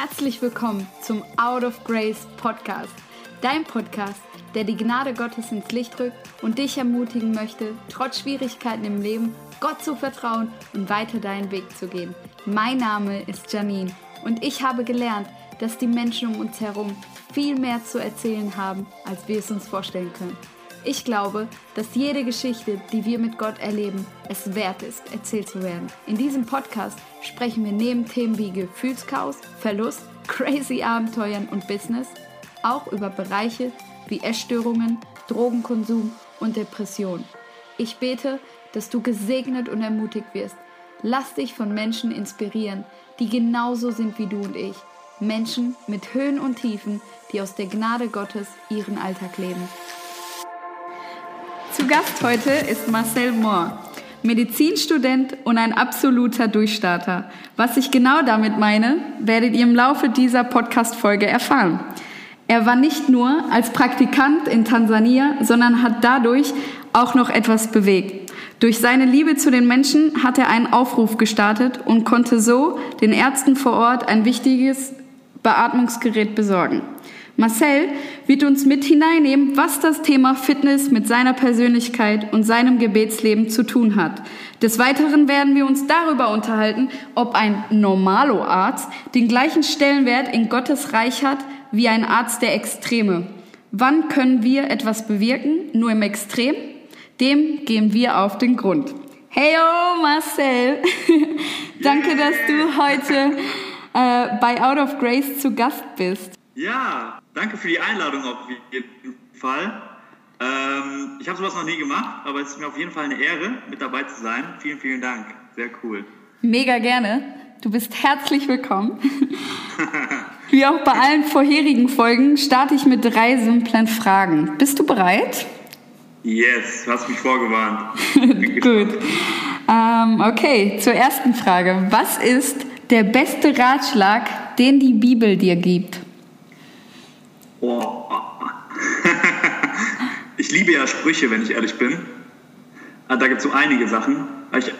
Herzlich willkommen zum Out of Grace Podcast, dein Podcast, der die Gnade Gottes ins Licht rückt und dich ermutigen möchte, trotz Schwierigkeiten im Leben Gott zu vertrauen und weiter deinen Weg zu gehen. Mein Name ist Janine und ich habe gelernt, dass die Menschen um uns herum viel mehr zu erzählen haben, als wir es uns vorstellen können. Ich glaube, dass jede Geschichte, die wir mit Gott erleben, es wert ist, erzählt zu werden. In diesem Podcast sprechen wir neben Themen wie Gefühlschaos, Verlust, crazy Abenteuern und Business auch über Bereiche wie Essstörungen, Drogenkonsum und Depression. Ich bete, dass du gesegnet und ermutigt wirst. Lass dich von Menschen inspirieren, die genauso sind wie du und ich. Menschen mit Höhen und Tiefen, die aus der Gnade Gottes ihren Alltag leben. Zu Gast heute ist Marcel Mohr, Medizinstudent und ein absoluter Durchstarter. Was ich genau damit meine, werdet ihr im Laufe dieser Podcast-Folge erfahren. Er war nicht nur als Praktikant in Tansania, sondern hat dadurch auch noch etwas bewegt. Durch seine Liebe zu den Menschen hat er einen Aufruf gestartet und konnte so den Ärzten vor Ort ein wichtiges Beatmungsgerät besorgen. Marcel wird uns mit hineinnehmen, was das Thema Fitness mit seiner Persönlichkeit und seinem Gebetsleben zu tun hat. Des Weiteren werden wir uns darüber unterhalten, ob ein Normalo-Arzt den gleichen Stellenwert in Gottes Reich hat wie ein Arzt der Extreme. Wann können wir etwas bewirken? Nur im Extrem? Dem gehen wir auf den Grund. Hey, oh Marcel, danke, dass du heute äh, bei Out of Grace zu Gast bist. Ja, danke für die Einladung auf jeden Fall. Ähm, ich habe sowas noch nie gemacht, aber es ist mir auf jeden Fall eine Ehre, mit dabei zu sein. Vielen, vielen Dank. Sehr cool. Mega gerne. Du bist herzlich willkommen. Wie auch bei allen vorherigen Folgen starte ich mit drei simplen Fragen. Bist du bereit? Yes, du hast mich vorgewarnt. Gut. Ähm, okay, zur ersten Frage. Was ist der beste Ratschlag, den die Bibel dir gibt? Oh. ich liebe ja Sprüche, wenn ich ehrlich bin. Ah, da gibt es so einige Sachen.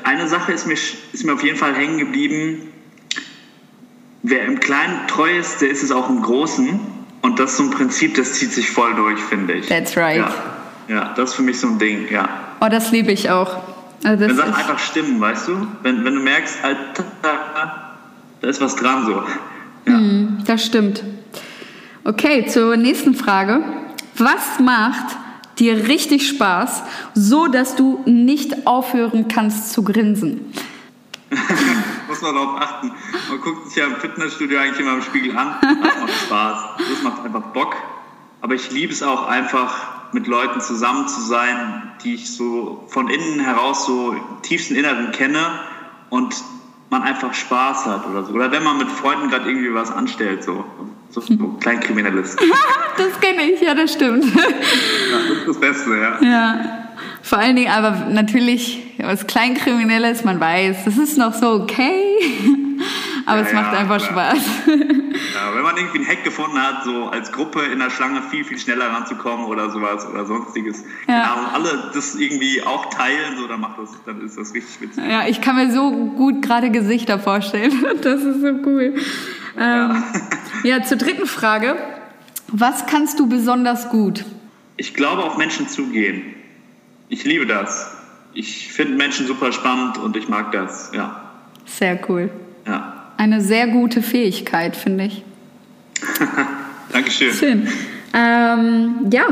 Eine Sache ist mir, ist mir auf jeden Fall hängen geblieben. Wer im Kleinen treu ist, der ist es auch im Großen. Und das ist so ein Prinzip, das zieht sich voll durch, finde ich. That's right. Ja, ja, das ist für mich so ein Ding, ja. Oh, das liebe ich auch. Also wenn Sachen einfach stimmen, weißt du? Wenn, wenn du merkst, Alter, da ist was dran so. Ja. Mm, das stimmt. Okay, zur nächsten Frage. Was macht dir richtig Spaß, so dass du nicht aufhören kannst zu grinsen? Muss man darauf achten. Man guckt sich ja im Fitnessstudio eigentlich immer im Spiegel an. Das macht Spaß. Das macht einfach Bock. Aber ich liebe es auch einfach, mit Leuten zusammen zu sein, die ich so von innen heraus so tiefsten Inneren kenne und man einfach Spaß hat oder so. Oder wenn man mit Freunden gerade irgendwie was anstellt, so. So, so Kleinkriminelles. das kenne ich, ja, das stimmt. Ja, das ist das Beste, ja. Ja. Vor allen Dingen aber natürlich, was Kleinkriminelles, man weiß, das ist noch so okay. Aber ja, es macht ja, einfach klar. Spaß. Ja, wenn man irgendwie einen Hack gefunden hat, so als Gruppe in der Schlange viel, viel schneller ranzukommen oder sowas oder sonstiges. Ja. und alle das irgendwie auch teilen, so, dann, macht das, dann ist das richtig witzig. Ja, ich kann mir so gut gerade Gesichter vorstellen. Das ist so cool. Ja. Ähm, ja, zur dritten Frage. Was kannst du besonders gut? Ich glaube, auf Menschen zugehen. Ich liebe das. Ich finde Menschen super spannend und ich mag das, ja. Sehr cool. Ja. Eine sehr gute Fähigkeit, finde ich. Dankeschön. Schön. Ähm, ja,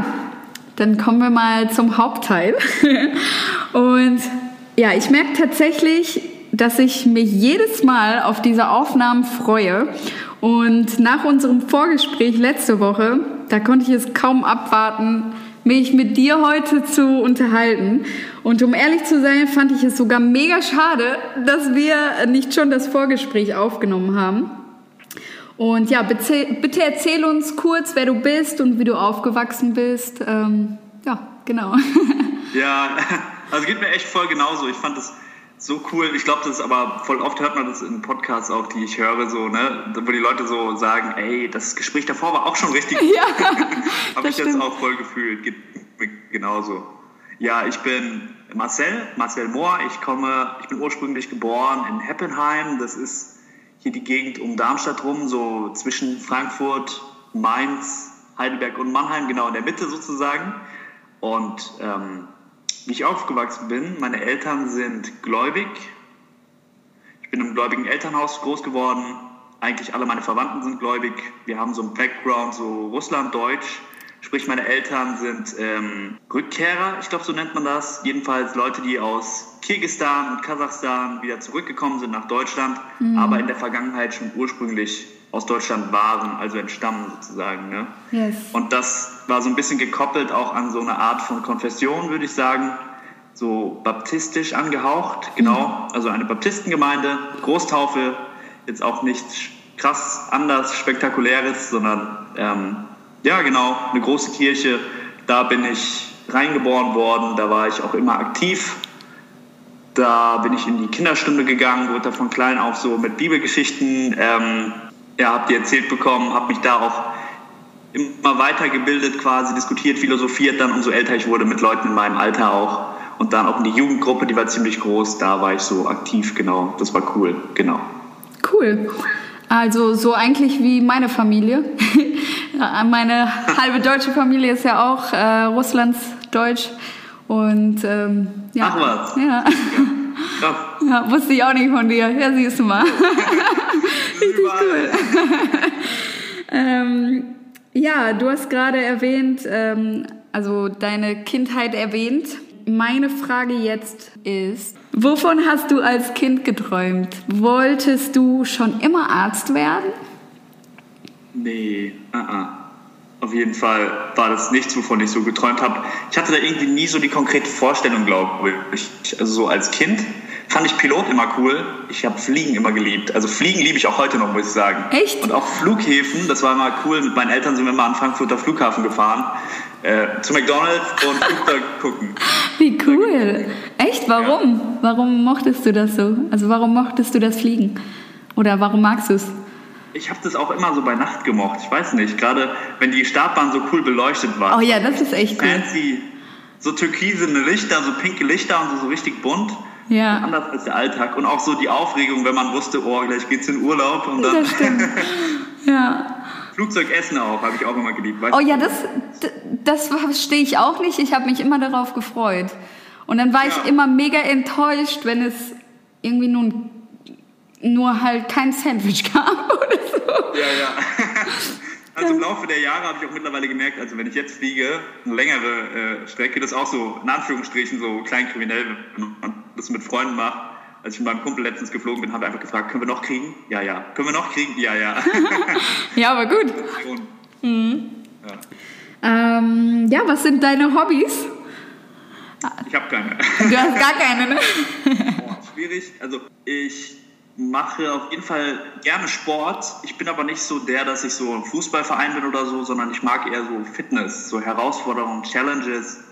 dann kommen wir mal zum Hauptteil. und ja, ich merke tatsächlich, dass ich mich jedes Mal auf diese Aufnahmen freue. Und nach unserem Vorgespräch letzte Woche, da konnte ich es kaum abwarten, mich mit dir heute zu unterhalten. Und um ehrlich zu sein, fand ich es sogar mega schade, dass wir nicht schon das Vorgespräch aufgenommen haben. Und ja, bitte, erzähl uns kurz, wer du bist und wie du aufgewachsen bist. Ähm, ja, genau. Ja, also geht mir echt voll genauso. Ich fand das so cool. Ich glaube, das ist aber voll oft hört man das in Podcasts auch, die ich höre, so, ne, wo die Leute so sagen, ey, das Gespräch davor war auch schon richtig. Ja, Habe ich stimmt. jetzt auch voll gefühlt. Mir genauso. Ja, ich bin Marcel, Marcel Mohr. Ich komme, ich bin ursprünglich geboren in Heppenheim. Das ist hier die Gegend um Darmstadt rum, so zwischen Frankfurt, Mainz, Heidelberg und Mannheim, genau in der Mitte sozusagen. Und ähm, wie ich aufgewachsen bin, meine Eltern sind gläubig. Ich bin im gläubigen Elternhaus groß geworden. Eigentlich alle meine Verwandten sind gläubig. Wir haben so einen Background, so Russlanddeutsch. Sprich, meine Eltern sind ähm, Rückkehrer, ich glaube, so nennt man das. Jedenfalls Leute, die aus Kirgisistan und Kasachstan wieder zurückgekommen sind nach Deutschland, mhm. aber in der Vergangenheit schon ursprünglich aus Deutschland waren, also entstammen sozusagen. Ne? Yes. Und das war so ein bisschen gekoppelt auch an so eine Art von Konfession, würde ich sagen. So baptistisch angehaucht, genau. Mhm. Also eine Baptistengemeinde, Großtaufe, jetzt auch nichts krass anders, spektakuläres, sondern ähm, ja, genau, eine große Kirche. Da bin ich reingeboren worden, da war ich auch immer aktiv. Da bin ich in die Kinderstunde gegangen, wurde da von klein auf so mit Bibelgeschichten, ähm, ja, habt ihr erzählt bekommen, habe mich da auch immer weitergebildet, quasi diskutiert, philosophiert dann, umso älter ich wurde, mit Leuten in meinem Alter auch. Und dann auch in die Jugendgruppe, die war ziemlich groß, da war ich so aktiv, genau. Das war cool, genau. Cool. Also so eigentlich wie meine Familie. meine halbe deutsche Familie ist ja auch äh, Russlands Deutsch. Und ähm, ja. Ach was. Ja. Krass. Ja, wusste ich auch nicht von dir. Ja, siehst du mal. Richtig cool. ähm, ja, du hast gerade erwähnt, ähm, also deine Kindheit erwähnt. Meine Frage jetzt ist, wovon hast du als Kind geträumt? Wolltest du schon immer Arzt werden? Nee, uh -uh. Auf jeden Fall war das nichts, wovon ich so geträumt habe. Ich hatte da irgendwie nie so die konkrete Vorstellung, glaube ich. Also so als Kind fand ich Pilot immer cool. Ich habe Fliegen immer geliebt. Also Fliegen liebe ich auch heute noch, muss ich sagen. Echt? Und auch Flughäfen, das war immer cool. Mit meinen Eltern sind wir mal an Frankfurter Flughafen gefahren äh, zu McDonalds und Flugzeug gucken. Wie cool. Echt? Warum? Ja. Warum mochtest du das so? Also warum mochtest du das Fliegen? Oder warum magst du es? Ich habe das auch immer so bei Nacht gemocht. Ich weiß nicht, gerade wenn die Startbahn so cool beleuchtet war. Oh ja, das ist echt cool. Fancy, so türkisene Lichter, so pinke Lichter und so, so richtig bunt. Ja. Anders als der Alltag. Und auch so die Aufregung, wenn man wusste, oh, gleich geht's in Urlaub. Und dann das stimmt. ja. Flugzeugessen auch, habe ich auch immer geliebt. Weißt oh ja, das, das verstehe ich auch nicht. Ich habe mich immer darauf gefreut. Und dann war ja. ich immer mega enttäuscht, wenn es irgendwie nun nur halt kein Sandwich gab oder so. Ja, ja. Also im Laufe der Jahre habe ich auch mittlerweile gemerkt, also wenn ich jetzt fliege, eine längere äh, Strecke, das ist auch so in Anführungsstrichen so kleinkriminell, wenn man das mit Freunden macht, als ich mit meinem Kumpel letztens geflogen bin, haben wir einfach gefragt, können wir noch kriegen? Ja, ja. Können wir noch kriegen? Ja, ja. ja, aber gut. Mhm. Ja. Ähm, ja, was sind deine Hobbys? Ich habe keine. Du hast gar keine, ne? Boah, schwierig. Also ich mache auf jeden Fall gerne Sport. Ich bin aber nicht so der, dass ich so ein Fußballverein bin oder so, sondern ich mag eher so Fitness, so Herausforderungen, Challenges.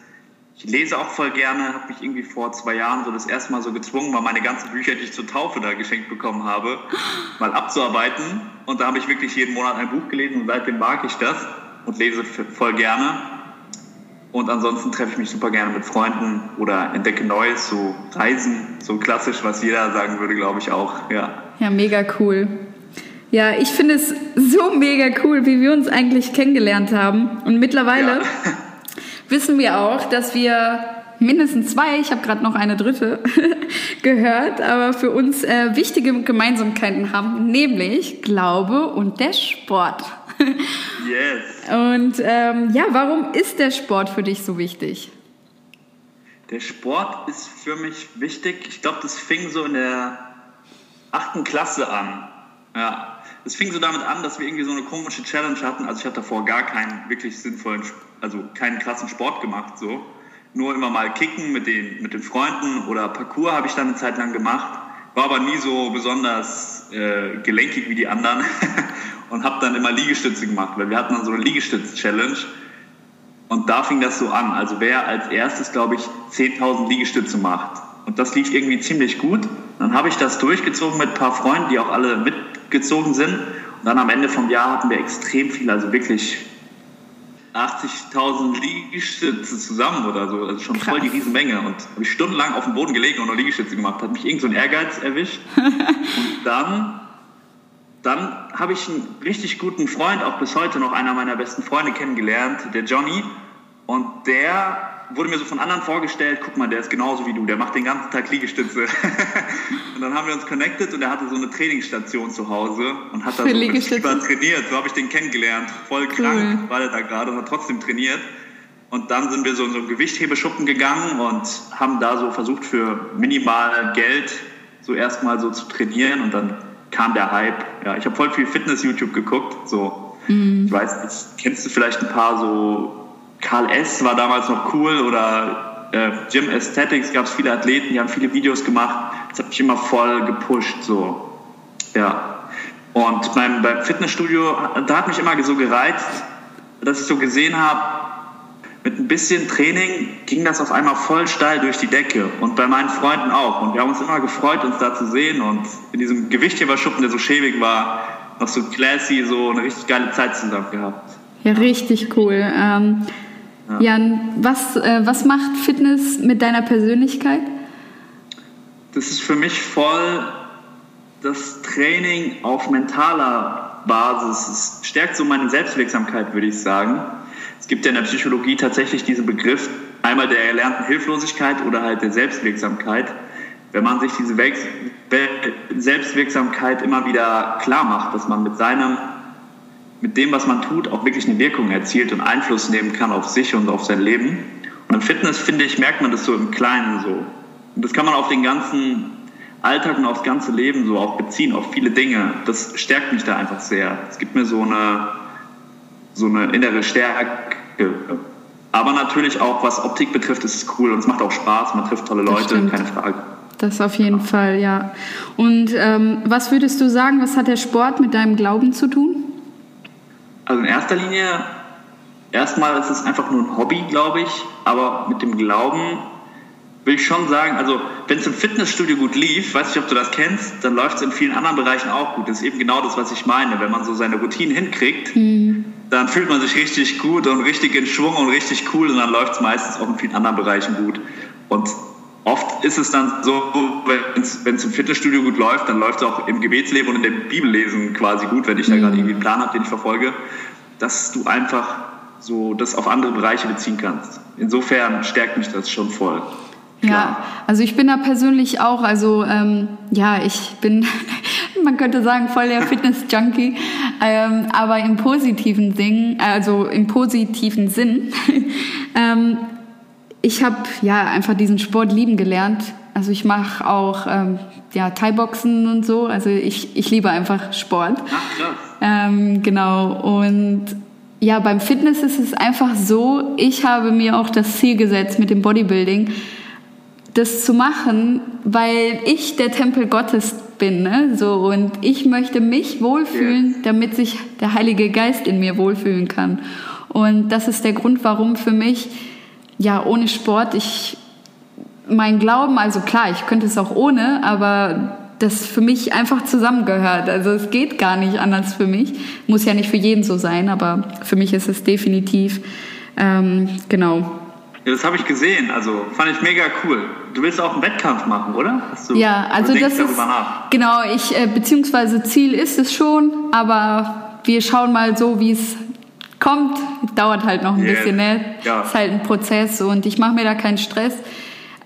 Ich lese auch voll gerne, habe mich irgendwie vor zwei Jahren so das erste Mal so gezwungen, mal meine ganzen Bücher, die ich zur Taufe da geschenkt bekommen habe, mal abzuarbeiten. Und da habe ich wirklich jeden Monat ein Buch gelesen und seitdem mag ich das und lese voll gerne. Und ansonsten treffe ich mich super gerne mit Freunden oder entdecke Neues, so Reisen, so klassisch, was jeder sagen würde, glaube ich auch. Ja, ja mega cool. Ja, ich finde es so mega cool, wie wir uns eigentlich kennengelernt haben. Und mittlerweile ja. wissen wir auch, dass wir mindestens zwei, ich habe gerade noch eine dritte gehört, aber für uns äh, wichtige Gemeinsamkeiten haben, nämlich Glaube und der Sport. Yes. Und ähm, ja, warum ist der Sport für dich so wichtig? Der Sport ist für mich wichtig. Ich glaube, das fing so in der achten Klasse an. Ja, es fing so damit an, dass wir irgendwie so eine komische Challenge hatten. Also ich hatte davor gar keinen wirklich sinnvollen, also keinen krassen Sport gemacht, so. Nur immer mal kicken mit den, mit den Freunden oder Parcours habe ich dann eine Zeit lang gemacht. War aber nie so besonders äh, gelenkig wie die anderen und habe dann immer Liegestütze gemacht, weil wir hatten dann so eine Liegestütz-Challenge. Und da fing das so an. Also wer als erstes, glaube ich, 10.000 Liegestütze macht. Und das lief irgendwie ziemlich gut. Dann habe ich das durchgezogen mit ein paar Freunden, die auch alle mit gezogen sind. Und dann am Ende vom Jahr hatten wir extrem viel, also wirklich 80.000 Liegestütze zusammen oder so. Also schon Krass. voll die Riesenmenge. Und habe ich stundenlang auf dem Boden gelegen und noch Liegestütze gemacht. Hat mich irgend so ein Ehrgeiz erwischt. und dann dann habe ich einen richtig guten Freund, auch bis heute noch einer meiner besten Freunde kennengelernt, der Johnny. Und der wurde mir so von anderen vorgestellt, guck mal, der ist genauso wie du, der macht den ganzen Tag Liegestütze. und dann haben wir uns connected und er hatte so eine Trainingsstation zu Hause und hat da so Fieber trainiert. So habe ich den kennengelernt. Voll krank cool. war der da gerade und hat trotzdem trainiert. Und dann sind wir so in so einen Gewichthebeschuppen gegangen und haben da so versucht für minimal Geld so erstmal so zu trainieren und dann kam der Hype. Ja, ich habe voll viel Fitness-YouTube geguckt. So, mhm. ich weiß nicht, kennst du vielleicht ein paar so Karl S. war damals noch cool oder äh, Gym Aesthetics gab es viele Athleten, die haben viele Videos gemacht. Das hat mich immer voll gepusht. So. Ja. Und beim, beim Fitnessstudio, da hat mich immer so gereizt, dass ich so gesehen habe, mit ein bisschen Training ging das auf einmal voll steil durch die Decke und bei meinen Freunden auch. Und wir haben uns immer gefreut, uns da zu sehen und in diesem Gewichtheberschuppen, der so schäbig war, noch so classy, so eine richtig geile Zeit zusammen gehabt. Ja, richtig cool. Ähm, ja. Jan, was, äh, was macht Fitness mit deiner Persönlichkeit? Das ist für mich voll das Training auf mentaler Basis. Es stärkt so meine Selbstwirksamkeit, würde ich sagen. Es gibt ja in der Psychologie tatsächlich diesen Begriff einmal der erlernten Hilflosigkeit oder halt der Selbstwirksamkeit. Wenn man sich diese Selbstwirksamkeit immer wieder klar macht, dass man mit seinem mit dem, was man tut, auch wirklich eine Wirkung erzielt und Einfluss nehmen kann auf sich und auf sein Leben. Und im Fitness, finde ich, merkt man das so im Kleinen so. Und das kann man auf den ganzen Alltag und aufs ganze Leben so auch beziehen, auf viele Dinge. Das stärkt mich da einfach sehr. Es gibt mir so eine, so eine innere Stärke. Aber natürlich auch, was Optik betrifft, ist es cool und es macht auch Spaß. Man trifft tolle Leute, keine Frage. Das auf jeden ja. Fall, ja. Und ähm, was würdest du sagen, was hat der Sport mit deinem Glauben zu tun? Also in erster Linie, erstmal ist es einfach nur ein Hobby, glaube ich, aber mit dem Glauben will ich schon sagen, also wenn es im Fitnessstudio gut lief, weiß nicht, ob du das kennst, dann läuft es in vielen anderen Bereichen auch gut. Das ist eben genau das, was ich meine. Wenn man so seine Routinen hinkriegt, mhm. Dann fühlt man sich richtig gut und richtig in Schwung und richtig cool und dann läuft es meistens auch in vielen anderen Bereichen gut. Und oft ist es dann so, wenn es im Fitnessstudio gut läuft, dann läuft es auch im Gebetsleben und in dem Bibellesen quasi gut, wenn ich da mhm. gerade irgendwie einen Plan habe, den ich verfolge, dass du einfach so das auf andere Bereiche beziehen kannst. Insofern stärkt mich das schon voll. Ja, also ich bin da persönlich auch, also ähm, ja, ich bin, man könnte sagen, voll der Fitness-Junkie, ähm, aber im positiven Sinn, also im positiven Sinn. ähm, ich habe ja einfach diesen Sport lieben gelernt. Also ich mache auch ähm, ja, Thai-Boxen und so. Also ich, ich liebe einfach Sport. Ach, klar. Ähm, genau. Und ja, beim Fitness ist es einfach so, ich habe mir auch das Ziel gesetzt mit dem Bodybuilding, das zu machen, weil ich der Tempel Gottes bin. Ne? So, und ich möchte mich wohlfühlen, damit sich der Heilige Geist in mir wohlfühlen kann. Und das ist der Grund, warum für mich ja, ohne Sport, ich, mein Glauben, also klar, ich könnte es auch ohne, aber das für mich einfach zusammengehört. Also es geht gar nicht anders für mich. Muss ja nicht für jeden so sein, aber für mich ist es definitiv, ähm, genau. Ja, das habe ich gesehen, also fand ich mega cool. Du willst auch einen Wettkampf machen, oder? Du, ja, also das ist, genau, ich, äh, beziehungsweise Ziel ist es schon, aber wir schauen mal so, wie es kommt, dauert halt noch ein yeah. bisschen, ne? Ja. Ist halt ein Prozess und ich mache mir da keinen Stress.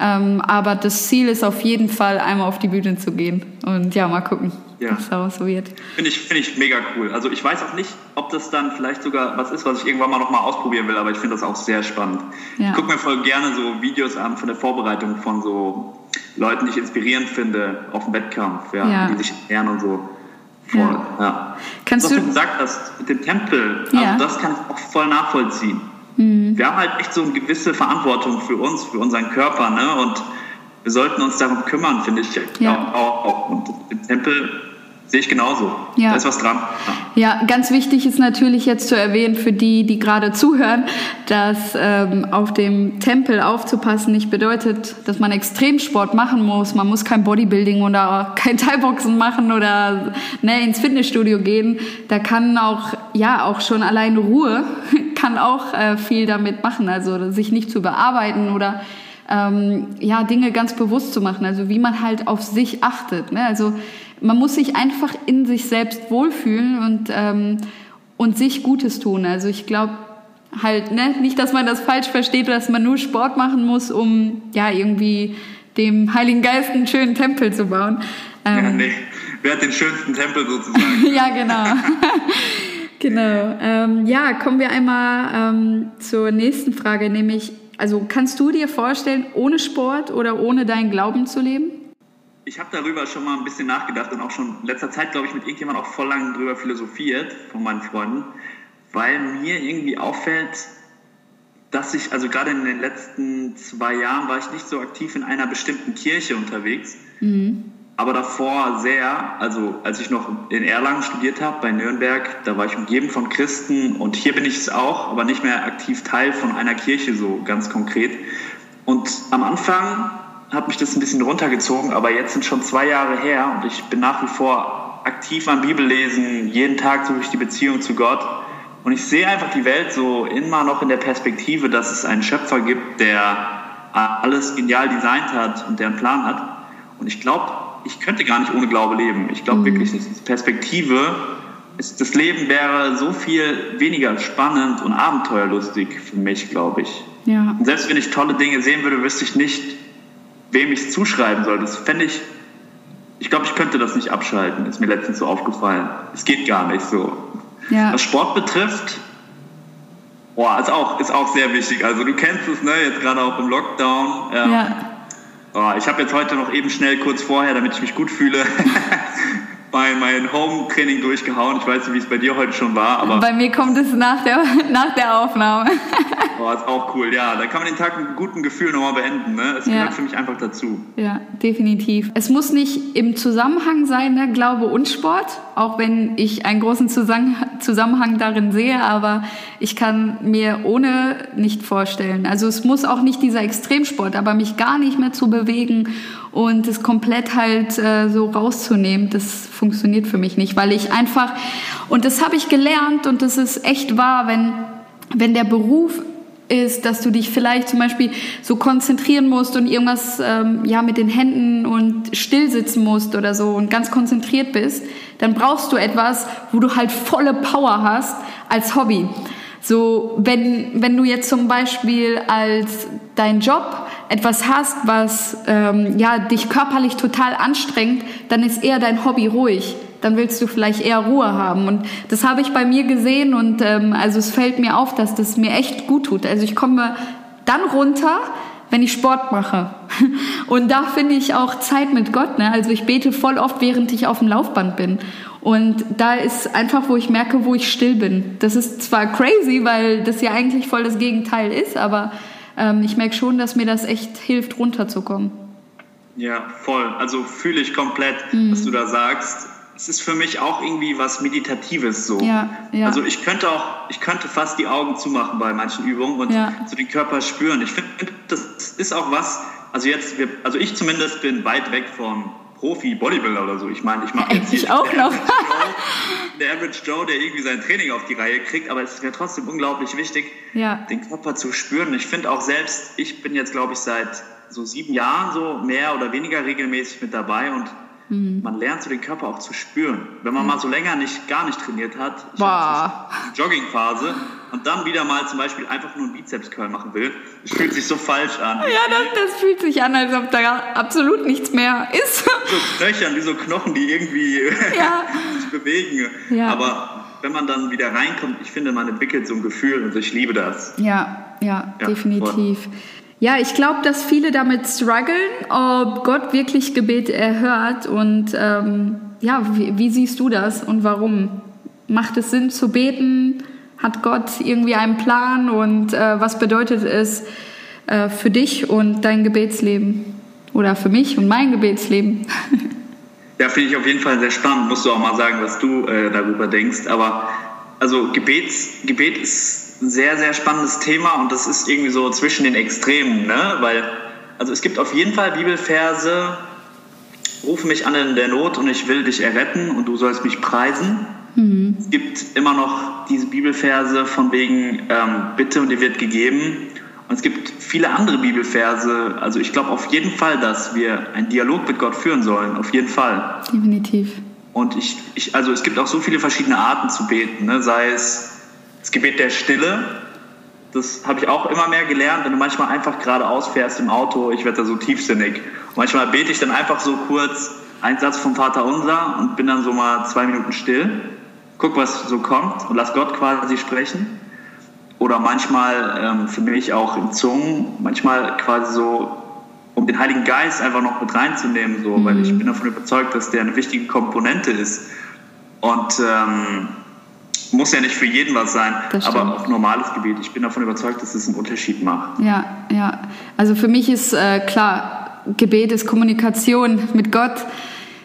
Ähm, aber das Ziel ist auf jeden Fall, einmal auf die Bühne zu gehen. Und ja, mal gucken, ja. was daraus so wird. Finde ich, find ich mega cool. Also ich weiß auch nicht, ob das dann vielleicht sogar was ist, was ich irgendwann mal nochmal ausprobieren will, aber ich finde das auch sehr spannend. Ja. Ich gucke mir voll gerne so Videos an von der Vorbereitung von so Leuten, die ich inspirierend finde auf dem Wettkampf, ja, ja. die sich lernen und so. Voll, ja. Kannst Was du, gesagt hast mit dem Tempel, also das kann ich auch voll nachvollziehen. Mhm. Wir haben halt echt so eine gewisse Verantwortung für uns, für unseren Körper, ne? Und wir sollten uns darum kümmern, finde ich. Ja. Auch, auch. Und im Tempel Sehe ich genauso. Ja. Da ist was dran. Ja. ja. ganz wichtig ist natürlich jetzt zu erwähnen für die, die gerade zuhören, dass ähm, auf dem Tempel aufzupassen nicht bedeutet, dass man Extremsport machen muss. Man muss kein Bodybuilding oder kein Thai-Boxen machen oder ne, ins Fitnessstudio gehen. Da kann auch, ja, auch schon allein Ruhe kann auch äh, viel damit machen. Also sich nicht zu bearbeiten oder ähm, ja, Dinge ganz bewusst zu machen. Also wie man halt auf sich achtet. Ne? Also man muss sich einfach in sich selbst wohlfühlen und, ähm, und sich Gutes tun. Also ich glaube halt, ne, nicht, dass man das falsch versteht, dass man nur Sport machen muss, um ja irgendwie dem Heiligen Geist einen schönen Tempel zu bauen. Ähm, ja, nee. Wer hat den schönsten Tempel sozusagen? ja, genau. genau. Ähm, ja, kommen wir einmal ähm, zur nächsten Frage, nämlich, also kannst du dir vorstellen, ohne Sport oder ohne deinen Glauben zu leben? Ich habe darüber schon mal ein bisschen nachgedacht und auch schon in letzter Zeit, glaube ich, mit irgendjemand auch voll lang darüber philosophiert, von meinen Freunden, weil mir irgendwie auffällt, dass ich, also gerade in den letzten zwei Jahren war ich nicht so aktiv in einer bestimmten Kirche unterwegs. Mhm aber davor sehr, also als ich noch in Erlangen studiert habe, bei Nürnberg, da war ich umgeben von Christen und hier bin ich es auch, aber nicht mehr aktiv Teil von einer Kirche so ganz konkret. Und am Anfang hat mich das ein bisschen runtergezogen, aber jetzt sind schon zwei Jahre her und ich bin nach wie vor aktiv am Bibellesen, jeden Tag suche ich die Beziehung zu Gott und ich sehe einfach die Welt so immer noch in der Perspektive, dass es einen Schöpfer gibt, der alles genial designt hat und der einen Plan hat. Und ich glaube, ich könnte gar nicht ohne Glaube leben. Ich glaube mhm. wirklich, das ist Perspektive. Ist, das Leben wäre so viel weniger spannend und abenteuerlustig für mich, glaube ich. Ja. Und selbst wenn ich tolle Dinge sehen würde, wüsste ich nicht, wem ich es zuschreiben soll. Das fände ich, ich glaube, ich könnte das nicht abschalten. Ist mir letztens so aufgefallen. Es geht gar nicht so. Ja. Was Sport betrifft, boah, ist auch, ist auch sehr wichtig. Also du kennst es, ne, jetzt gerade auch im Lockdown. Ähm, ja Oh, ich habe jetzt heute noch eben schnell kurz vorher, damit ich mich gut fühle, mein, mein Home-Training durchgehauen. Ich weiß nicht, wie es bei dir heute schon war, aber. Bei mir kommt es nach der, nach der Aufnahme. Oh, ist auch cool, ja. Da kann man den Tag mit guten Gefühl nochmal beenden. Ne? Es gehört ja. für mich einfach dazu. Ja, definitiv. Es muss nicht im Zusammenhang sein, ne? Glaube und Sport, auch wenn ich einen großen Zusammenhang darin sehe, aber ich kann mir ohne nicht vorstellen. Also es muss auch nicht dieser Extremsport, aber mich gar nicht mehr zu bewegen und es komplett halt äh, so rauszunehmen, das funktioniert für mich nicht, weil ich einfach, und das habe ich gelernt und das ist echt wahr, wenn, wenn der Beruf ist, dass du dich vielleicht zum Beispiel so konzentrieren musst und irgendwas ähm, ja mit den Händen und still sitzen musst oder so und ganz konzentriert bist, dann brauchst du etwas, wo du halt volle Power hast als Hobby. So, wenn, wenn du jetzt zum Beispiel als dein Job etwas hast, was ähm, ja, dich körperlich total anstrengt, dann ist eher dein Hobby ruhig. Dann willst du vielleicht eher Ruhe haben. Und das habe ich bei mir gesehen und ähm, also es fällt mir auf, dass das mir echt gut tut. Also ich komme dann runter, wenn ich Sport mache. Und da finde ich auch Zeit mit Gott. Ne? Also ich bete voll oft, während ich auf dem Laufband bin. Und da ist einfach, wo ich merke, wo ich still bin. Das ist zwar crazy, weil das ja eigentlich voll das Gegenteil ist, aber ähm, ich merke schon, dass mir das echt hilft, runterzukommen. Ja, voll. Also fühle ich komplett, mhm. was du da sagst. Es ist für mich auch irgendwie was Meditatives so. Ja, ja. Also ich könnte auch, ich könnte fast die Augen zumachen bei manchen Übungen und ja. so den Körper spüren. Ich finde, das ist auch was, also jetzt, also ich zumindest bin weit weg von Profi-Bodybuilder oder so. Ich meine, ich mache jetzt ich auch noch. der Average Joe, der irgendwie sein Training auf die Reihe kriegt, aber es ist mir trotzdem unglaublich wichtig, ja. den Körper zu spüren. Ich finde auch selbst, ich bin jetzt, glaube ich, seit so sieben Jahren so mehr oder weniger regelmäßig mit dabei und Mhm. Man lernt so den Körper auch zu spüren. Wenn man mhm. mal so länger nicht, gar nicht trainiert hat, ich Boah. Joggingphase und dann wieder mal zum Beispiel einfach nur einen Bizeps-Curl machen will, das fühlt sich so falsch an. Ja, das, das fühlt sich an, als ob da absolut nichts mehr ist. So Knöchern, wie so Knochen, die irgendwie ja. sich bewegen. Ja. Aber wenn man dann wieder reinkommt, ich finde, man entwickelt so ein Gefühl und ich liebe das. Ja, ja, ja definitiv. Voll. Ja, ich glaube, dass viele damit strugglen, ob Gott wirklich Gebet erhört. Und ähm, ja, wie, wie, siehst du das und warum? Macht es Sinn zu beten? Hat Gott irgendwie einen Plan? Und äh, was bedeutet es äh, für dich und dein Gebetsleben? Oder für mich und mein Gebetsleben? ja, finde ich auf jeden Fall sehr spannend. Musst du auch mal sagen, was du äh, darüber denkst. Aber also Gebets, Gebet ist ein sehr, sehr spannendes Thema und das ist irgendwie so zwischen den Extremen, ne? Weil, also es gibt auf jeden Fall Bibelverse, rufe mich an in der Not und ich will dich erretten und du sollst mich preisen. Mhm. Es gibt immer noch diese Bibelverse von wegen ähm, Bitte und dir wird gegeben Und es gibt viele andere Bibelverse. Also ich glaube auf jeden Fall, dass wir einen Dialog mit Gott führen sollen. Auf jeden Fall. Definitiv. Und ich, ich also es gibt auch so viele verschiedene Arten zu beten. Ne? Sei es das Gebet der Stille. Das habe ich auch immer mehr gelernt, wenn du manchmal einfach geradeaus fährst im Auto. Ich werde da so tiefsinnig. Und manchmal bete ich dann einfach so kurz einen Satz vom Vater Unser und bin dann so mal zwei Minuten still. Guck, was so kommt und lass Gott quasi sprechen oder manchmal ähm, für mich auch in Zungen, manchmal quasi so, um den Heiligen Geist einfach noch mit reinzunehmen, so, mhm. weil ich bin davon überzeugt, dass der eine wichtige Komponente ist. Und ähm, muss ja nicht für jeden was sein, aber auch normales Gebet. Ich bin davon überzeugt, dass es einen Unterschied macht. Ja, ja. Also für mich ist äh, klar, Gebet ist Kommunikation mit Gott.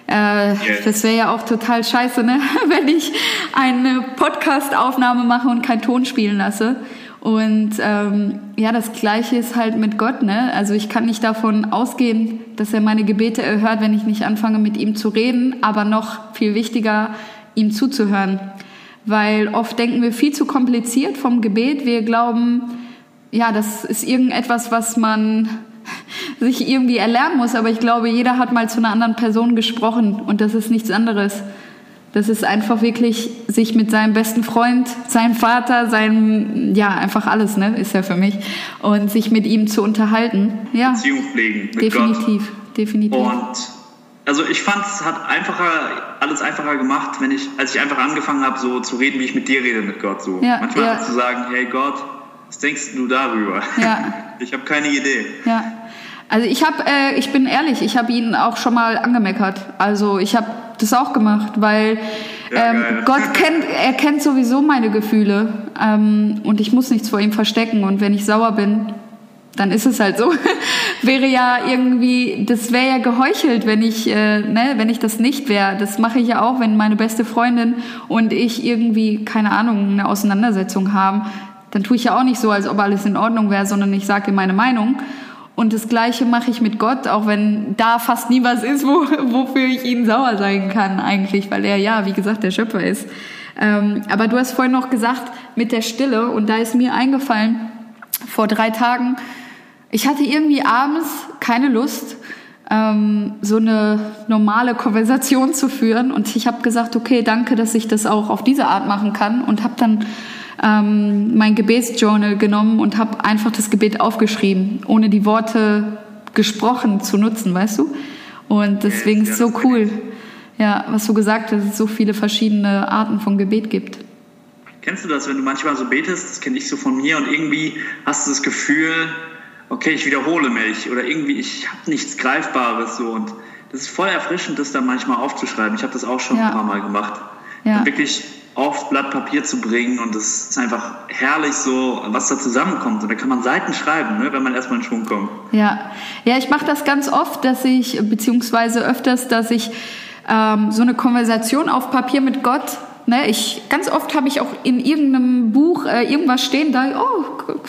Äh, yes. Das wäre ja auch total scheiße, ne? wenn ich eine Podcast-Aufnahme mache und keinen Ton spielen lasse. Und ähm, ja, das Gleiche ist halt mit Gott. Ne? Also ich kann nicht davon ausgehen, dass er meine Gebete erhört, wenn ich nicht anfange, mit ihm zu reden, aber noch viel wichtiger, ihm zuzuhören. Weil oft denken wir viel zu kompliziert vom Gebet. Wir glauben, ja, das ist irgendetwas, was man sich irgendwie erlernen muss. Aber ich glaube, jeder hat mal zu einer anderen Person gesprochen und das ist nichts anderes. Das ist einfach wirklich sich mit seinem besten Freund, seinem Vater, seinem, ja, einfach alles, ne, ist er für mich. Und sich mit ihm zu unterhalten. Ja. Beziehung pflegen. Mit definitiv, Gott. definitiv. Und also ich fand es hat einfacher, alles einfacher gemacht, wenn ich, als ich einfach angefangen habe, so zu reden, wie ich mit dir rede mit Gott. So. Ja, Manchmal ja. zu sagen, hey Gott, was denkst du darüber? Ja. Ich habe keine Idee. Ja. Also ich habe, äh, ich bin ehrlich, ich habe ihn auch schon mal angemeckert. Also ich habe das auch gemacht, weil ähm, Gott kennt, er kennt sowieso meine Gefühle ähm, und ich muss nichts vor ihm verstecken. Und wenn ich sauer bin, dann ist es halt so. wäre ja irgendwie, das wäre ja geheuchelt, wenn ich, äh, ne, wenn ich das nicht wäre. Das mache ich ja auch, wenn meine beste Freundin und ich irgendwie keine Ahnung eine Auseinandersetzung haben. Dann tue ich ja auch nicht so, als ob alles in Ordnung wäre, sondern ich sage meine Meinung. Und das Gleiche mache ich mit Gott, auch wenn da fast nie was ist, wo, wofür ich ihn sauer sein kann eigentlich, weil er ja, wie gesagt, der Schöpfer ist. Ähm, aber du hast vorhin noch gesagt mit der Stille und da ist mir eingefallen, vor drei Tagen, ich hatte irgendwie abends keine Lust, ähm, so eine normale Konversation zu führen. Und ich habe gesagt, okay, danke, dass ich das auch auf diese Art machen kann. Und habe dann ähm, mein Gebetsjournal genommen und habe einfach das Gebet aufgeschrieben, ohne die Worte gesprochen zu nutzen, weißt du? Und deswegen ist es so cool, ja, was du gesagt hast, dass es so viele verschiedene Arten von Gebet gibt. Kennst du das, wenn du manchmal so betest, das kenne ich so von mir, und irgendwie hast du das Gefühl, okay, ich wiederhole mich oder irgendwie, ich habe nichts Greifbares so und das ist voll erfrischend, das dann manchmal aufzuschreiben. Ich habe das auch schon ja. ein paar Mal gemacht. Ja. Wirklich aufs Blatt Papier zu bringen und es ist einfach herrlich so, was da zusammenkommt. Und da kann man Seiten schreiben, ne, wenn man erstmal in Schwung kommt. Ja, ja ich mache das ganz oft, dass ich, beziehungsweise öfters, dass ich ähm, so eine Konversation auf Papier mit Gott Ne, ich, ganz oft habe ich auch in irgendeinem Buch äh, irgendwas stehen, da, oh,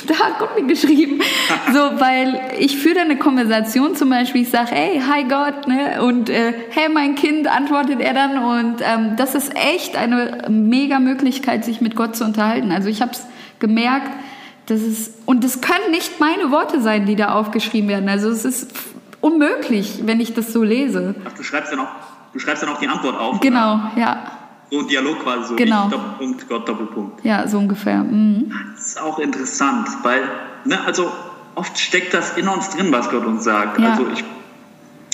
da hat Gott mir geschrieben. so, weil ich führe eine Konversation zum Beispiel, ich sage, hey, hi Gott, ne, und äh, hey, mein Kind, antwortet er dann. Und ähm, das ist echt eine mega Möglichkeit, sich mit Gott zu unterhalten. Also ich habe es gemerkt, dass es, und es können nicht meine Worte sein, die da aufgeschrieben werden. Also es ist unmöglich, wenn ich das so lese. Ach, du schreibst dann auch, du schreibst dann auch die Antwort auf. Genau, oder? ja. So ein Dialog quasi, so genau. ich, Doppelpunkt, Gott, Doppelpunkt. Ja, so ungefähr. Mhm. Das ist auch interessant, weil, ne, also oft steckt das in uns drin, was Gott uns sagt. Ja. Also ich,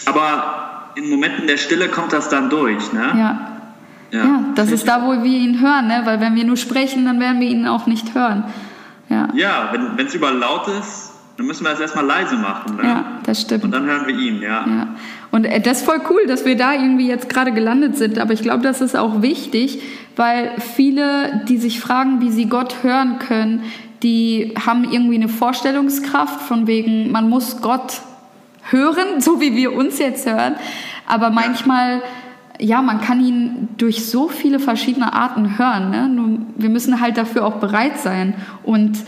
aber in Momenten der Stille kommt das dann durch, ne? Ja. Ja, ja das ist da, wo wir ihn hören, ne? weil wenn wir nur sprechen, dann werden wir ihn auch nicht hören. Ja, ja wenn es überall laut ist, dann müssen wir es erstmal leise machen. Ne? Ja, das stimmt. Und dann hören wir ihn, ja. ja. Und äh, das ist voll cool, dass wir da irgendwie jetzt gerade gelandet sind. Aber ich glaube, das ist auch wichtig, weil viele, die sich fragen, wie sie Gott hören können, die haben irgendwie eine Vorstellungskraft von wegen, man muss Gott hören, so wie wir uns jetzt hören. Aber manchmal, ja, man kann ihn durch so viele verschiedene Arten hören. Ne? Nur wir müssen halt dafür auch bereit sein. Und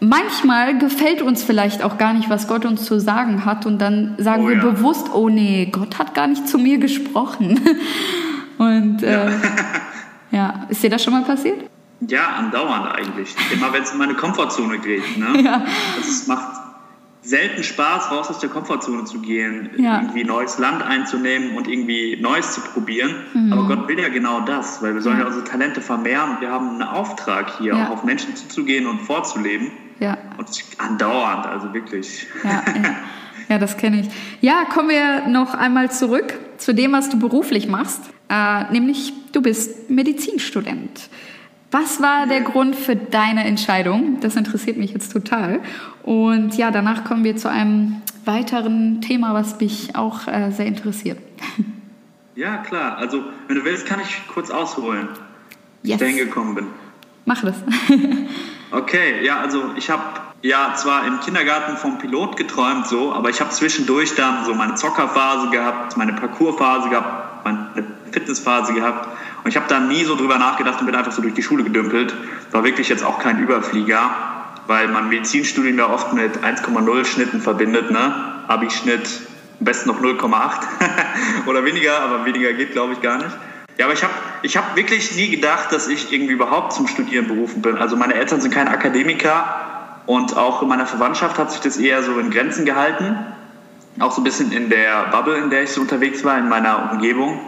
manchmal gefällt uns vielleicht auch gar nicht, was Gott uns zu sagen hat. Und dann sagen oh, wir ja. bewusst, oh nee, Gott hat gar nicht zu mir gesprochen. Und äh, ja. ist dir das schon mal passiert? Ja, andauernd eigentlich. Immer wenn es in meine Komfortzone geht. Ne? Ja. Also es macht selten Spaß, raus aus der Komfortzone zu gehen, ja. irgendwie neues Land einzunehmen und irgendwie Neues zu probieren. Mhm. Aber Gott will ja genau das, weil wir sollen ja, unsere Talente vermehren und wir haben einen Auftrag hier, auch auf Menschen zuzugehen und vorzuleben. Ja. Und andauernd, also wirklich. Ja, ja. das kenne ich. Ja, kommen wir noch einmal zurück zu dem, was du beruflich machst, äh, nämlich du bist Medizinstudent. Was war der Grund für deine Entscheidung? Das interessiert mich jetzt total. Und ja, danach kommen wir zu einem weiteren Thema, was mich auch äh, sehr interessiert. Ja, klar. Also, wenn du willst, kann ich kurz ausholen, wie yes. ich da hingekommen bin. Mach das. okay, ja, also ich habe ja zwar im Kindergarten vom Pilot geträumt, so, aber ich habe zwischendurch dann so meine Zockerphase gehabt, meine Parcoursphase gehabt, meine Fitnessphase gehabt. Und ich habe da nie so drüber nachgedacht und bin einfach so durch die Schule gedümpelt. War wirklich jetzt auch kein Überflieger weil man Medizinstudium ja oft mit 1,0 Schnitten verbindet, ne? Abi-Schnitt, am besten noch 0,8 oder weniger, aber weniger geht, glaube ich, gar nicht. Ja, aber ich habe ich hab wirklich nie gedacht, dass ich irgendwie überhaupt zum Studieren berufen bin. Also meine Eltern sind keine Akademiker und auch in meiner Verwandtschaft hat sich das eher so in Grenzen gehalten. Auch so ein bisschen in der Bubble, in der ich so unterwegs war, in meiner Umgebung.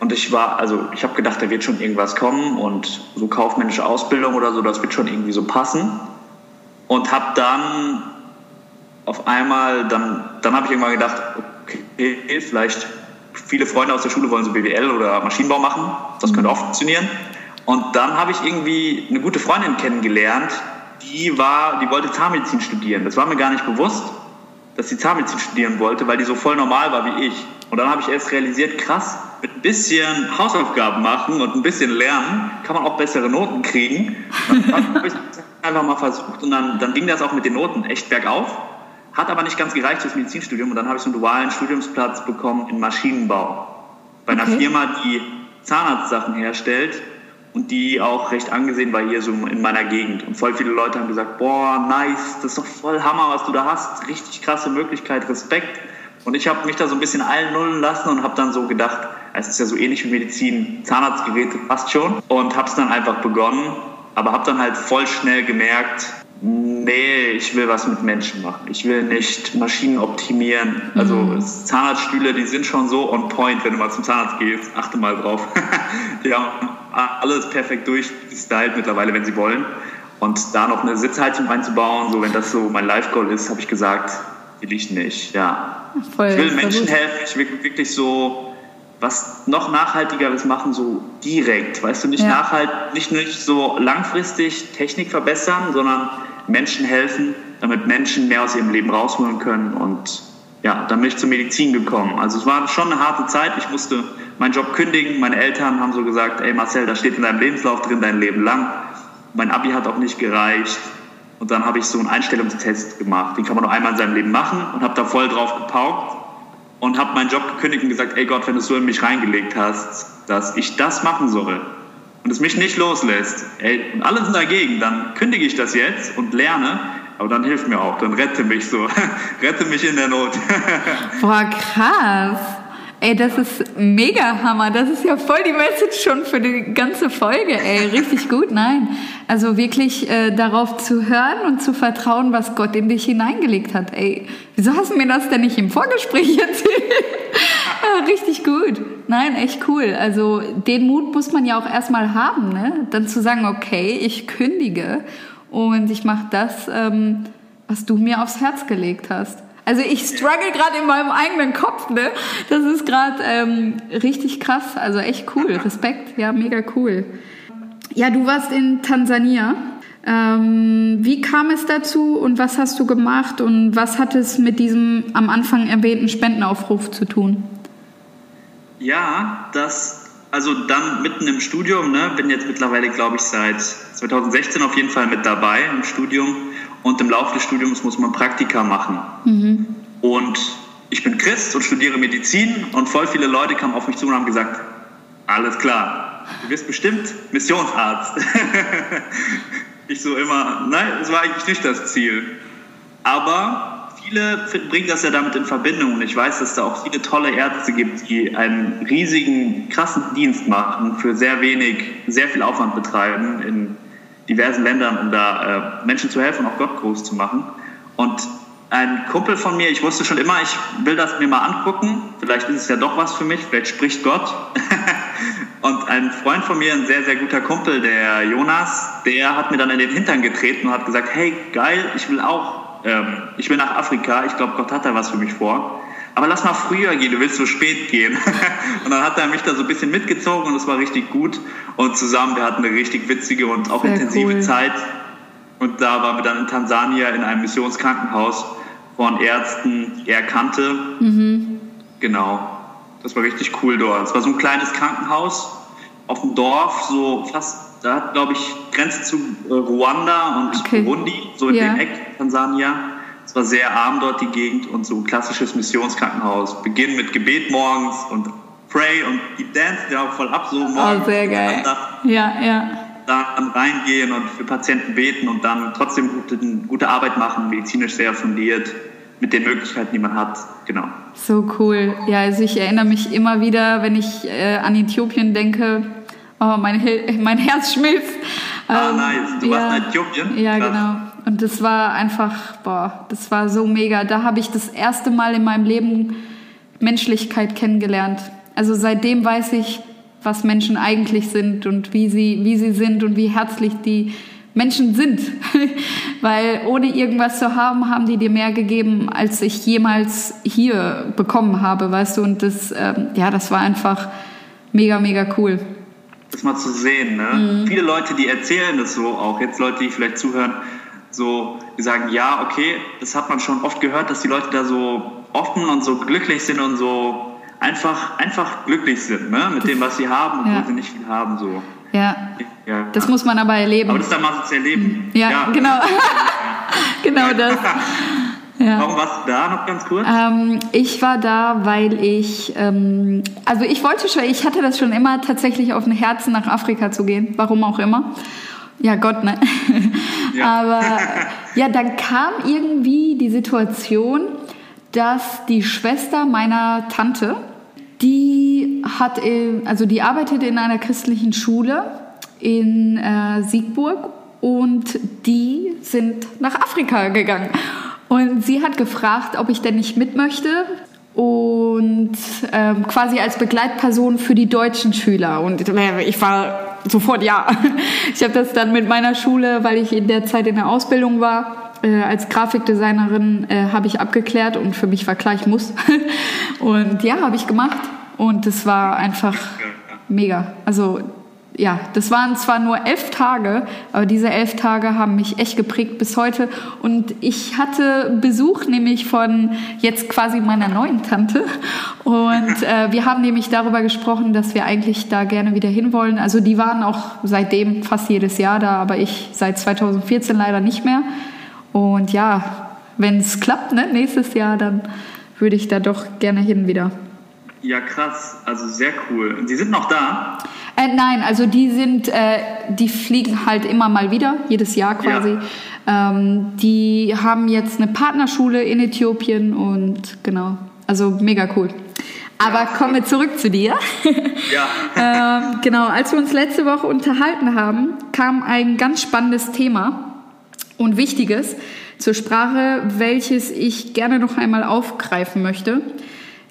Und ich war, also ich habe gedacht, da wird schon irgendwas kommen und so kaufmännische Ausbildung oder so, das wird schon irgendwie so passen und habe dann auf einmal, dann, dann habe ich irgendwann gedacht, okay, vielleicht viele Freunde aus der Schule wollen so BWL oder Maschinenbau machen, das könnte auch funktionieren. Und dann habe ich irgendwie eine gute Freundin kennengelernt, die war, die wollte Zahnmedizin studieren. Das war mir gar nicht bewusst, dass sie Zahnmedizin studieren wollte, weil die so voll normal war wie ich. Und dann habe ich erst realisiert, krass, mit ein bisschen Hausaufgaben machen und ein bisschen lernen kann man auch bessere Noten kriegen. Und dann habe ich einfach mal versucht und dann, dann ging das auch mit den Noten echt bergauf. Hat aber nicht ganz gereicht fürs Medizinstudium und dann habe ich so einen dualen Studiumsplatz bekommen in Maschinenbau. Bei einer okay. Firma, die Zahnarztsachen herstellt und die auch recht angesehen war hier so in meiner Gegend. Und voll viele Leute haben gesagt, boah, nice, das ist doch voll Hammer, was du da hast. Richtig krasse Möglichkeit, Respekt. Und ich habe mich da so ein bisschen allen nullen lassen und habe dann so gedacht, es ist ja so ähnlich wie Medizin, Zahnarztgeräte passt schon. Und habe es dann einfach begonnen aber habe dann halt voll schnell gemerkt, nee, ich will was mit Menschen machen. Ich will nicht Maschinen optimieren. Also mhm. Zahnarztstühle, die sind schon so on point, wenn du mal zum Zahnarzt gehst. Achte mal drauf. die haben alles perfekt durchgestylt mittlerweile, wenn sie wollen. Und da noch eine Sitzheizung reinzubauen, so wenn das so mein Life-Goal ist, habe ich gesagt, will ich nicht. Ja. Voll, ich will Menschen helfen. Ich will wirklich so was noch nachhaltigeres machen, so direkt, weißt du, nicht ja. nachhalt, nicht, nicht so langfristig Technik verbessern, sondern Menschen helfen, damit Menschen mehr aus ihrem Leben rausholen können und ja, dann bin ich zur Medizin gekommen. Also es war schon eine harte Zeit. Ich musste meinen Job kündigen. Meine Eltern haben so gesagt, ey Marcel, da steht in deinem Lebenslauf drin dein Leben lang. Mein Abi hat auch nicht gereicht. Und dann habe ich so einen Einstellungstest gemacht. Den kann man nur einmal in seinem Leben machen und habe da voll drauf gepaukt und habe meinen Job gekündigt und gesagt, ey Gott, wenn du so in mich reingelegt hast, dass ich das machen soll und es mich nicht loslässt, ey, und alle sind dagegen, dann kündige ich das jetzt und lerne, aber dann hilf mir auch, dann rette mich so, rette mich in der Not. Boah, krass. Ey, das ist mega Hammer. Das ist ja voll die Message schon für die ganze Folge. Ey, richtig gut. Nein, also wirklich äh, darauf zu hören und zu vertrauen, was Gott in dich hineingelegt hat. Ey, wieso hast du mir das denn nicht im Vorgespräch erzählt? richtig gut. Nein, echt cool. Also den Mut muss man ja auch erstmal haben, ne? Dann zu sagen, okay, ich kündige und ich mache das, ähm, was du mir aufs Herz gelegt hast. Also ich struggle gerade in meinem eigenen Kopf, ne? Das ist gerade ähm, richtig krass, also echt cool. Respekt, ja, mega cool. Ja, du warst in Tansania. Ähm, wie kam es dazu und was hast du gemacht und was hat es mit diesem am Anfang erwähnten Spendenaufruf zu tun? Ja, das, also dann mitten im Studium, ne, bin jetzt mittlerweile, glaube ich, seit 2016 auf jeden Fall mit dabei im Studium und im Laufe des Studiums muss man Praktika machen. Mhm. Und ich bin Christ und studiere Medizin und voll viele Leute kamen auf mich zu und haben gesagt, alles klar, du wirst bestimmt Missionsarzt. ich so immer, nein, das war eigentlich nicht das Ziel. Aber viele bringen das ja damit in Verbindung und ich weiß, dass da auch viele tolle Ärzte gibt, die einen riesigen, krassen Dienst machen, für sehr wenig, sehr viel Aufwand betreiben in diversen Ländern, um da äh, Menschen zu helfen und auch Gott groß zu machen. Und ein Kumpel von mir, ich wusste schon immer, ich will das mir mal angucken, vielleicht ist es ja doch was für mich, vielleicht spricht Gott. und ein Freund von mir, ein sehr, sehr guter Kumpel, der Jonas, der hat mir dann in den Hintern getreten und hat gesagt, hey, geil, ich will auch, ähm, ich will nach Afrika, ich glaube, Gott hat da was für mich vor. Aber lass mal früher gehen, du willst so spät gehen. und dann hat er mich da so ein bisschen mitgezogen und es war richtig gut. Und zusammen, wir hatten eine richtig witzige und auch sehr intensive cool. Zeit. Und da waren wir dann in Tansania in einem Missionskrankenhaus von Ärzten, die er kannte. Mhm. Genau. Das war richtig cool dort. Es war so ein kleines Krankenhaus auf dem Dorf, so fast, da hat, glaube ich, Grenze zu äh, Ruanda und okay. Burundi, so in ja. dem Eck Tansania. Es war sehr arm dort die Gegend und so ein klassisches Missionskrankenhaus. Beginn mit Gebet morgens und Pray und die dancen ja auch voll ab, so morgens. Oh, sehr geil. Ja, ja. Dann reingehen und für Patienten beten und dann trotzdem gute, gute Arbeit machen, medizinisch sehr fundiert mit den Möglichkeiten, die man hat. Genau. So cool. Ja, also ich erinnere mich immer wieder, wenn ich äh, an Äthiopien denke, oh, mein, mein Herz schmilzt. Ah, ähm, nice. Du ja, warst in Äthiopien? Ja, Krass. genau. Und das war einfach, boah, das war so mega. Da habe ich das erste Mal in meinem Leben Menschlichkeit kennengelernt. Also seitdem weiß ich, was Menschen eigentlich sind und wie sie, wie sie sind und wie herzlich die Menschen sind. Weil ohne irgendwas zu haben, haben die dir mehr gegeben, als ich jemals hier bekommen habe, weißt du? Und das, ähm, ja, das war einfach mega, mega cool. Das mal zu sehen, ne? Mhm. Viele Leute, die erzählen das so, auch jetzt Leute, die vielleicht zuhören, so, die sagen, ja, okay, das hat man schon oft gehört, dass die Leute da so offen und so glücklich sind und so einfach, einfach glücklich sind, ne? Mit das, dem, was sie haben, obwohl ja. sie nicht viel haben, so. Ja. ja. Das muss man aber erleben. Aber das ist dann mal zu erleben. Ja, ja. genau. genau das. Ja. Warum warst du da noch ganz kurz? Ähm, ich war da, weil ich, ähm, also ich wollte schon, ich hatte das schon immer tatsächlich auf dem Herzen, nach Afrika zu gehen, warum auch immer. Ja, Gott, ne? Ja. Aber ja, dann kam irgendwie die Situation, dass die Schwester meiner Tante, die hat, also die arbeitet in einer christlichen Schule in äh, Siegburg und die sind nach Afrika gegangen. Und sie hat gefragt, ob ich denn nicht mit möchte und ähm, quasi als Begleitperson für die deutschen Schüler. Und ich war sofort ja. Ich habe das dann mit meiner Schule, weil ich in der Zeit in der Ausbildung war, äh, als Grafikdesignerin äh, habe ich abgeklärt und für mich war klar, ich muss. und ja, habe ich gemacht. Und es war einfach mega. Also ja, das waren zwar nur elf Tage, aber diese elf Tage haben mich echt geprägt bis heute. Und ich hatte Besuch nämlich von jetzt quasi meiner neuen Tante. Und äh, wir haben nämlich darüber gesprochen, dass wir eigentlich da gerne wieder hinwollen. Also die waren auch seitdem fast jedes Jahr da, aber ich seit 2014 leider nicht mehr. Und ja, wenn es klappt, ne, nächstes Jahr, dann würde ich da doch gerne hin wieder. Ja, krass. Also sehr cool. Und Sie sind noch da? Äh, nein, also die sind, äh, die fliegen halt immer mal wieder, jedes Jahr quasi. Ja. Ähm, die haben jetzt eine Partnerschule in Äthiopien und genau, also mega cool. Aber kommen wir zurück zu dir. Ja. ähm, genau, als wir uns letzte Woche unterhalten haben, kam ein ganz spannendes Thema und wichtiges zur Sprache, welches ich gerne noch einmal aufgreifen möchte.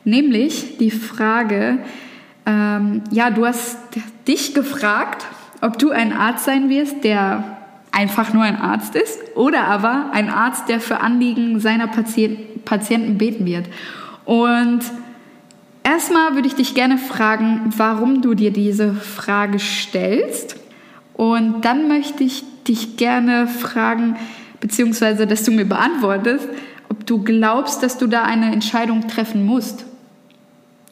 Nämlich die Frage, ähm, ja, du hast dich gefragt, ob du ein Arzt sein wirst, der einfach nur ein Arzt ist oder aber ein Arzt, der für Anliegen seiner Patient, Patienten beten wird. Und erstmal würde ich dich gerne fragen, warum du dir diese Frage stellst. Und dann möchte ich dich gerne fragen, beziehungsweise dass du mir beantwortest, ob du glaubst, dass du da eine Entscheidung treffen musst.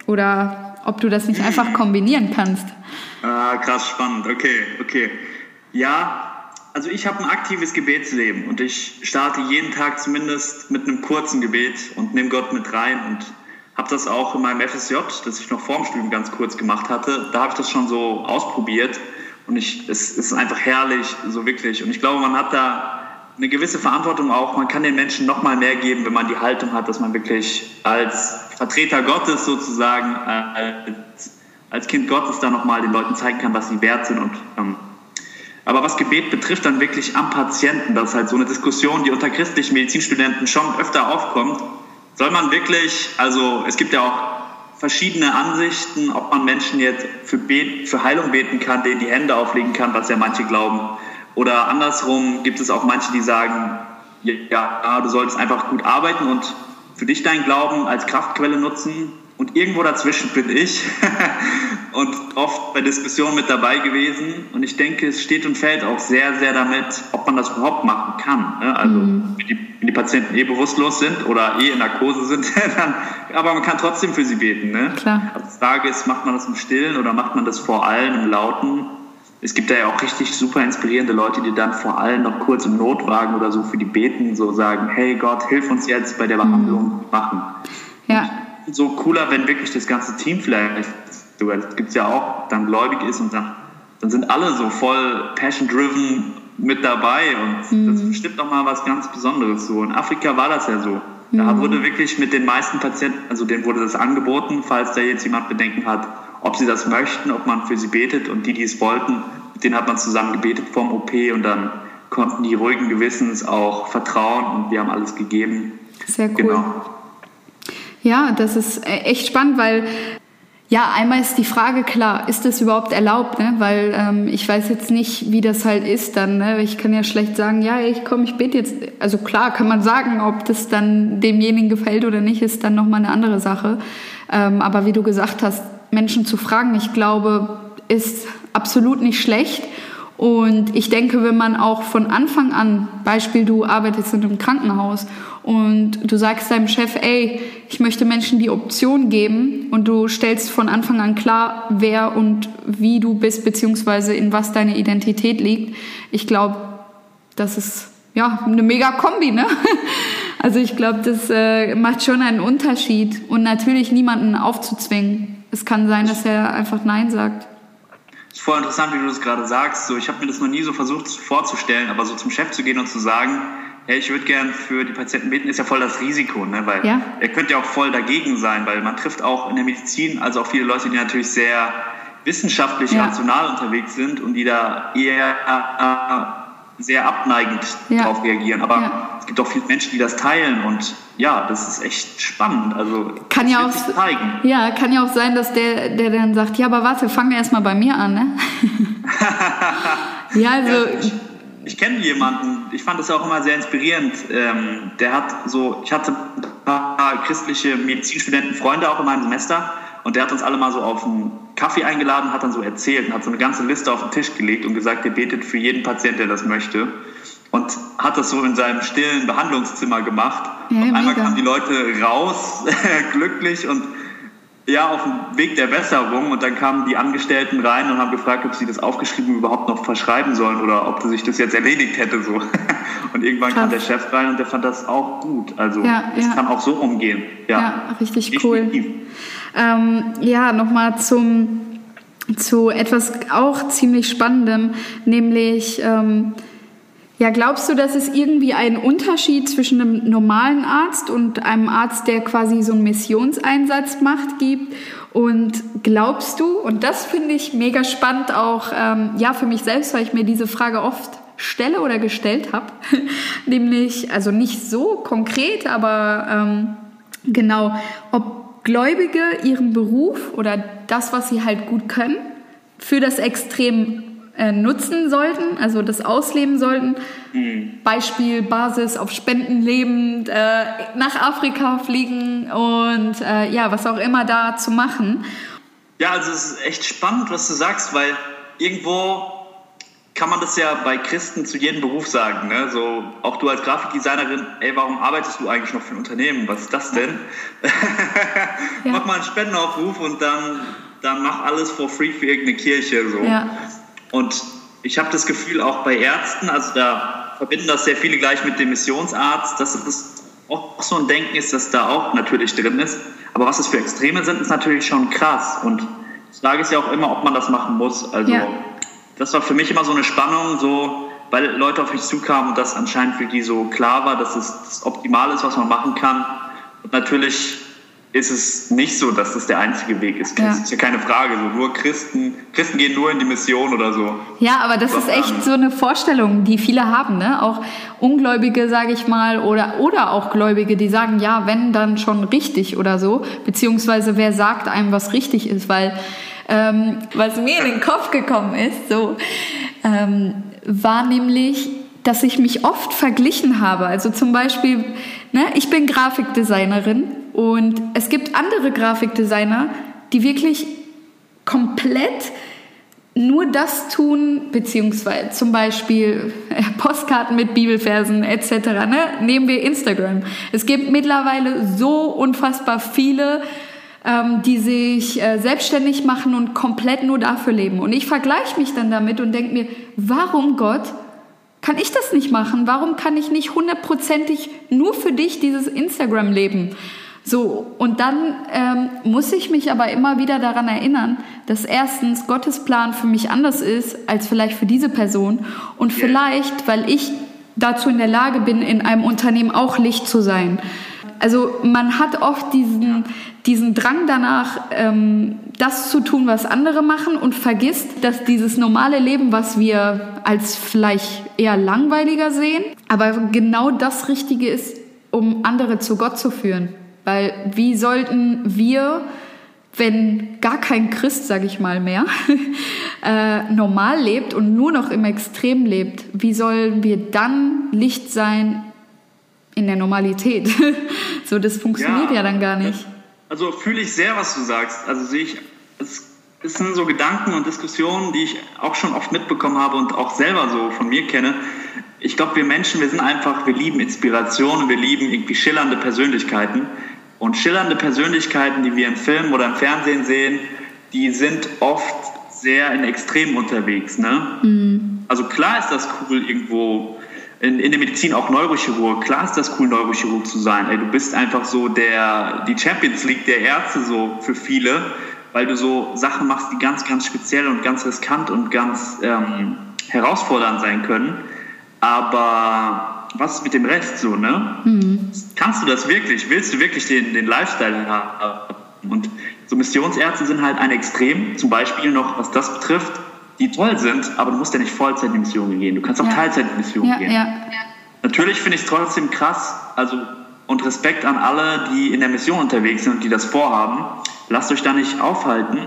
Oder ob du das nicht einfach kombinieren kannst. Ah, krass spannend. Okay, okay. Ja, also ich habe ein aktives Gebetsleben und ich starte jeden Tag zumindest mit einem kurzen Gebet und nehme Gott mit rein und habe das auch in meinem FSJ, das ich noch vorm Studium ganz kurz gemacht hatte, da habe ich das schon so ausprobiert und ich, es ist einfach herrlich, so wirklich. Und ich glaube, man hat da eine gewisse Verantwortung auch. Man kann den Menschen noch mal mehr geben, wenn man die Haltung hat, dass man wirklich als Vertreter Gottes sozusagen, äh, als, als Kind Gottes da noch mal den Leuten zeigen kann, was sie wert sind. Und, ähm, aber was Gebet betrifft, dann wirklich am Patienten, das ist halt so eine Diskussion, die unter christlichen Medizinstudenten schon öfter aufkommt. Soll man wirklich, also es gibt ja auch verschiedene Ansichten, ob man Menschen jetzt für, Bet, für Heilung beten kann, denen die Hände auflegen kann, was ja manche glauben. Oder andersrum gibt es auch manche, die sagen, ja, du solltest einfach gut arbeiten und für dich deinen Glauben als Kraftquelle nutzen. Und irgendwo dazwischen bin ich und oft bei Diskussionen mit dabei gewesen. Und ich denke, es steht und fällt auch sehr, sehr damit, ob man das überhaupt machen kann. Ne? Also mhm. wenn, die, wenn, die, Patienten eh bewusstlos sind oder eh in Narkose sind, dann, aber man kann trotzdem für sie beten. Ne? Klar. Also die Frage ist, macht man das im Stillen oder macht man das vor allem im Lauten? Es gibt da ja auch richtig super inspirierende Leute, die dann vor allem noch kurz im Notwagen oder so für die beten, so sagen, hey Gott, hilf uns jetzt bei der mhm. Behandlung machen. Ja. So cooler, wenn wirklich das ganze Team vielleicht, so, es gibt ja auch, dann gläubig ist und dann, dann sind alle so voll passion-driven mit dabei und mhm. das bestimmt noch mal was ganz Besonderes so. In Afrika war das ja so. Da mhm. wurde wirklich mit den meisten Patienten, also denen wurde das angeboten, falls da jetzt jemand Bedenken hat, ob sie das möchten, ob man für sie betet und die, die es wollten, mit denen hat man zusammen gebetet vorm OP und dann konnten die ruhigen Gewissens auch vertrauen und wir haben alles gegeben. Sehr cool. Genau. Ja, das ist e- echt spannend, weil ja, einmal ist die Frage klar, ist das überhaupt erlaubt? Ne? Weil ähm, ich weiß jetzt nicht, wie das halt ist dann. Ne? Ich kann ja schlecht sagen, ja, ich komme, ich bete jetzt. Also klar, kann man sagen, ob das dann demjenigen gefällt oder nicht, ist dann nochmal eine andere Sache. Ähm, aber wie du gesagt hast, Menschen zu fragen, ich glaube, ist absolut nicht schlecht. Und ich denke, wenn man auch von Anfang an, Beispiel, du arbeitest in einem Krankenhaus und du sagst deinem Chef, ey, ich möchte Menschen die Option geben und du stellst von Anfang an klar, wer und wie du bist, beziehungsweise in was deine Identität liegt. Ich glaube, das ist ja eine mega Kombi, ne? Also ich glaube, das äh, macht schon einen Unterschied und natürlich niemanden aufzuzwingen es kann sein, dass er einfach Nein sagt. Das ist voll interessant, wie du das gerade sagst. So, ich habe mir das noch nie so versucht vorzustellen, aber so zum Chef zu gehen und zu sagen, hey, ich würde gern für die Patienten beten, ist ja voll das Risiko, ne? weil ja. er könnte ja auch voll dagegen sein, weil man trifft auch in der Medizin, also auch viele Leute, die natürlich sehr wissenschaftlich, ja. rational unterwegs sind und die da eher äh, sehr abneigend ja. darauf reagieren. Aber ja. Es gibt auch viele Menschen, die das teilen und ja, das ist echt spannend. Also kann ja auch zeigen. Ja, kann ja auch sein, dass der, der dann sagt, ja, aber warte, fangen wir erstmal bei mir an, ne? ja, also. Ja, ich, ich kenne jemanden, ich fand das auch immer sehr inspirierend. Ähm, der hat so, ich hatte ein paar christliche Medizinstudenten, Freunde auch in meinem Semester und der hat uns alle mal so auf einen Kaffee eingeladen, hat dann so erzählt und hat so eine ganze Liste auf den Tisch gelegt und gesagt, er betet für jeden Patienten, der das möchte und hat das so in seinem stillen Behandlungszimmer gemacht. Ja, und einmal kamen die Leute raus, glücklich und ja, auf dem Weg der Besserung und dann kamen die Angestellten rein und haben gefragt, ob sie das aufgeschrieben überhaupt noch verschreiben sollen oder ob sich das jetzt erledigt hätte so. Und irgendwann Krass. kam der Chef rein und der fand das auch gut. Also ja, es ja. kann auch so umgehen. Ja, ja richtig Definitiv. cool. Ähm, ja, nochmal zum zu etwas auch ziemlich Spannendem, nämlich ähm, ja, glaubst du, dass es irgendwie einen Unterschied zwischen einem normalen Arzt und einem Arzt, der quasi so einen Missionseinsatz macht, gibt? Und glaubst du, und das finde ich mega spannend auch, ähm, ja, für mich selbst, weil ich mir diese Frage oft stelle oder gestellt habe, nämlich, also nicht so konkret, aber ähm, genau, ob Gläubige ihren Beruf oder das, was sie halt gut können, für das Extrem äh, nutzen sollten, also das ausleben sollten. Mhm. Beispiel Basis auf Spenden lebend, äh, nach Afrika fliegen und äh, ja, was auch immer da zu machen. Ja, also es ist echt spannend, was du sagst, weil irgendwo kann man das ja bei Christen zu jedem Beruf sagen. Ne? So, auch du als Grafikdesignerin, ey, warum arbeitest du eigentlich noch für ein Unternehmen? Was ist das denn? Ja. mach mal einen Spendenaufruf und dann, dann mach alles for free für irgendeine Kirche. So. Ja. Und ich habe das Gefühl, auch bei Ärzten, also da verbinden das sehr viele gleich mit dem Missionsarzt, dass es auch so ein Denken ist, das da auch natürlich drin ist. Aber was es für Extreme sind, ist natürlich schon krass. Und die Frage ist ja auch immer, ob man das machen muss. Also ja. das war für mich immer so eine Spannung, so weil Leute auf mich zukamen und das anscheinend für die so klar war, dass es das Optimale ist, was man machen kann. Und natürlich ist es nicht so, dass das der einzige Weg ist. Das ist ja keine Frage. So, nur Christen, Christen gehen nur in die Mission oder so. Ja, aber das ist echt so eine Vorstellung, die viele haben. Ne? Auch Ungläubige, sage ich mal, oder, oder auch Gläubige, die sagen, ja, wenn, dann schon richtig oder so. Beziehungsweise wer sagt einem, was richtig ist, weil ähm, was mir in den Kopf gekommen ist, so, ähm, war nämlich, dass ich mich oft verglichen habe. Also zum Beispiel, ne, ich bin Grafikdesignerin und es gibt andere Grafikdesigner, die wirklich komplett nur das tun, beziehungsweise zum Beispiel äh, Postkarten mit Bibelversen etc. Ne? Nehmen wir Instagram. Es gibt mittlerweile so unfassbar viele, ähm, die sich äh, selbstständig machen und komplett nur dafür leben. Und ich vergleiche mich dann damit und denke mir, warum Gott kann ich das nicht machen? Warum kann ich nicht hundertprozentig nur für dich dieses Instagram leben? So, und dann ähm, muss ich mich aber immer wieder daran erinnern, dass erstens Gottes Plan für mich anders ist als vielleicht für diese Person und vielleicht, weil ich dazu in der Lage bin, in einem Unternehmen auch Licht zu sein. Also man hat oft diesen, diesen Drang danach, ähm, das zu tun, was andere machen und vergisst, dass dieses normale Leben, was wir als vielleicht eher langweiliger sehen, aber genau das Richtige ist, um andere zu Gott zu führen. Weil wie sollten wir, wenn gar kein Christ, sage ich mal mehr, äh, normal lebt und nur noch im Extrem lebt, wie sollen wir dann Licht sein in der Normalität? so, das funktioniert ja, ja dann gar nicht. Also fühle ich sehr, was du sagst. Also sehe ich, es, es sind so Gedanken und Diskussionen, die ich auch schon oft mitbekommen habe und auch selber so von mir kenne. Ich glaube, wir Menschen, wir sind einfach, wir lieben Inspiration und wir lieben irgendwie schillernde Persönlichkeiten. Und schillernde Persönlichkeiten, die wir im Film oder im Fernsehen sehen, die sind oft sehr in Extremen unterwegs. Ne? Mhm. Also klar ist das cool, irgendwo in, in der Medizin auch Neurochirurg. Klar ist das cool, Neurochirurg zu sein. Ey, du bist einfach so der, die Champions League der Ärzte so für viele, weil du so Sachen machst, die ganz, ganz speziell und ganz riskant und ganz ähm, herausfordernd sein können. Aber was ist mit dem Rest so, ne? Mhm. Kannst du das wirklich? Willst du wirklich den, den Lifestyle haben? Und so Missionsärzte sind halt ein Extrem, zum Beispiel noch, was das betrifft, die toll sind, aber du musst ja nicht Vollzeit in die Mission gehen. Du kannst auch ja. Teilzeit in die Mission ja, gehen. Ja, Natürlich finde ich es trotzdem krass, also und Respekt an alle, die in der Mission unterwegs sind und die das vorhaben. Lasst euch da nicht aufhalten.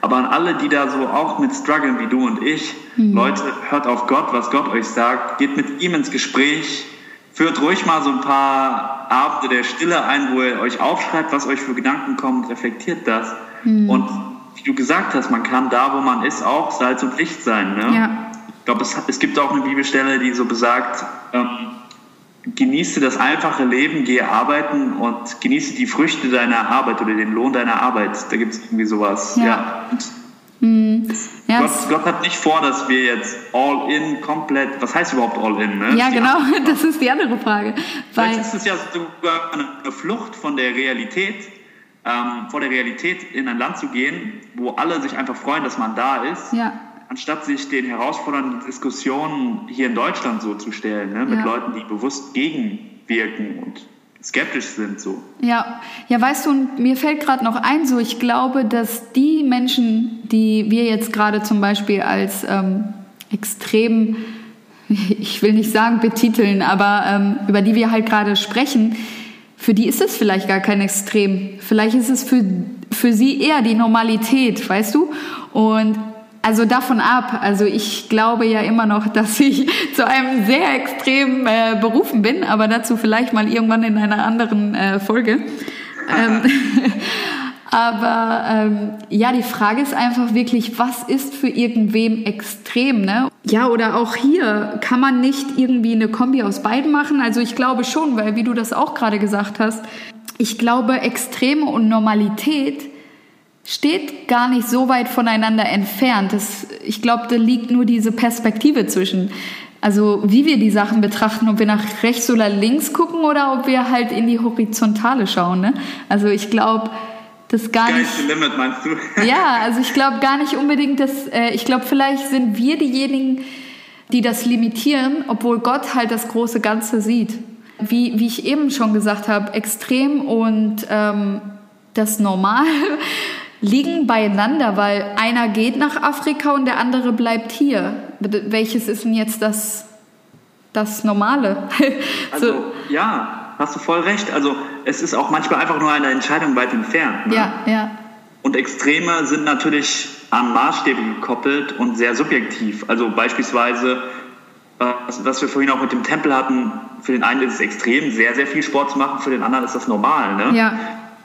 Aber an alle, die da so auch mit strugglen wie du und ich, mhm. Leute, hört auf Gott, was Gott euch sagt, geht mit ihm ins Gespräch, führt ruhig mal so ein paar Abende der Stille ein, wo ihr euch aufschreibt, was euch für Gedanken kommen, reflektiert das. Mhm. Und wie du gesagt hast, man kann da, wo man ist, auch Salz und Licht sein. Ne? Ja. Ich glaube, es, es gibt auch eine Bibelstelle, die so besagt, ähm, genieße das einfache Leben, gehe arbeiten und genieße die Früchte deiner Arbeit oder den Lohn deiner Arbeit. Da gibt es irgendwie sowas. Ja. ja. Mhm. Ja, Gott, Gott, hat nicht vor, dass wir jetzt all in komplett, was heißt überhaupt all in? Ne? Ja, genau, das ist die andere Frage. Weil Vielleicht ist es ja sogar eine Flucht von der Realität, ähm, vor der Realität in ein Land zu gehen, wo alle sich einfach freuen, dass man da ist. Ja anstatt sich den herausfordernden Diskussionen hier in Deutschland so zu stellen, ne, mit ja. Leuten, die bewusst gegenwirken und skeptisch sind so. Ja, ja, weißt du, und mir fällt gerade noch ein, so ich glaube, dass die Menschen, die wir jetzt gerade zum Beispiel als ähm, extrem, ich will nicht sagen betiteln, aber ähm, über die wir halt gerade sprechen, für die ist es vielleicht gar kein Extrem. Vielleicht ist es für, für sie eher die Normalität, weißt du? Und also davon ab. Also ich glaube ja immer noch, dass ich zu einem sehr extremen äh, berufen bin, aber dazu vielleicht mal irgendwann in einer anderen äh, Folge. Ähm, aber ähm, ja, die Frage ist einfach wirklich, was ist für irgendwem extrem, ne? Ja, oder auch hier kann man nicht irgendwie eine Kombi aus beiden machen. Also ich glaube schon, weil wie du das auch gerade gesagt hast, ich glaube Extreme und Normalität steht gar nicht so weit voneinander entfernt. Das, ich glaube, da liegt nur diese Perspektive zwischen. Also wie wir die Sachen betrachten, ob wir nach rechts oder links gucken oder ob wir halt in die Horizontale schauen. Ne? Also ich glaube, das gar nicht. Limit meinst du? ja, also ich glaube gar nicht unbedingt, dass äh, ich glaube, vielleicht sind wir diejenigen, die das limitieren, obwohl Gott halt das große Ganze sieht. Wie, wie ich eben schon gesagt habe, extrem und ähm, das Normal liegen beieinander, weil einer geht nach Afrika und der andere bleibt hier. Welches ist denn jetzt das, das Normale? also, so. ja, hast du voll recht. Also es ist auch manchmal einfach nur eine Entscheidung weit entfernt. Ne? Ja, ja. Und Extreme sind natürlich an Maßstäbe gekoppelt und sehr subjektiv. Also beispielsweise, äh, was wir vorhin auch mit dem Tempel hatten, für den einen ist es extrem, sehr, sehr viel Sport zu machen, für den anderen ist das normal. Ne? Ja.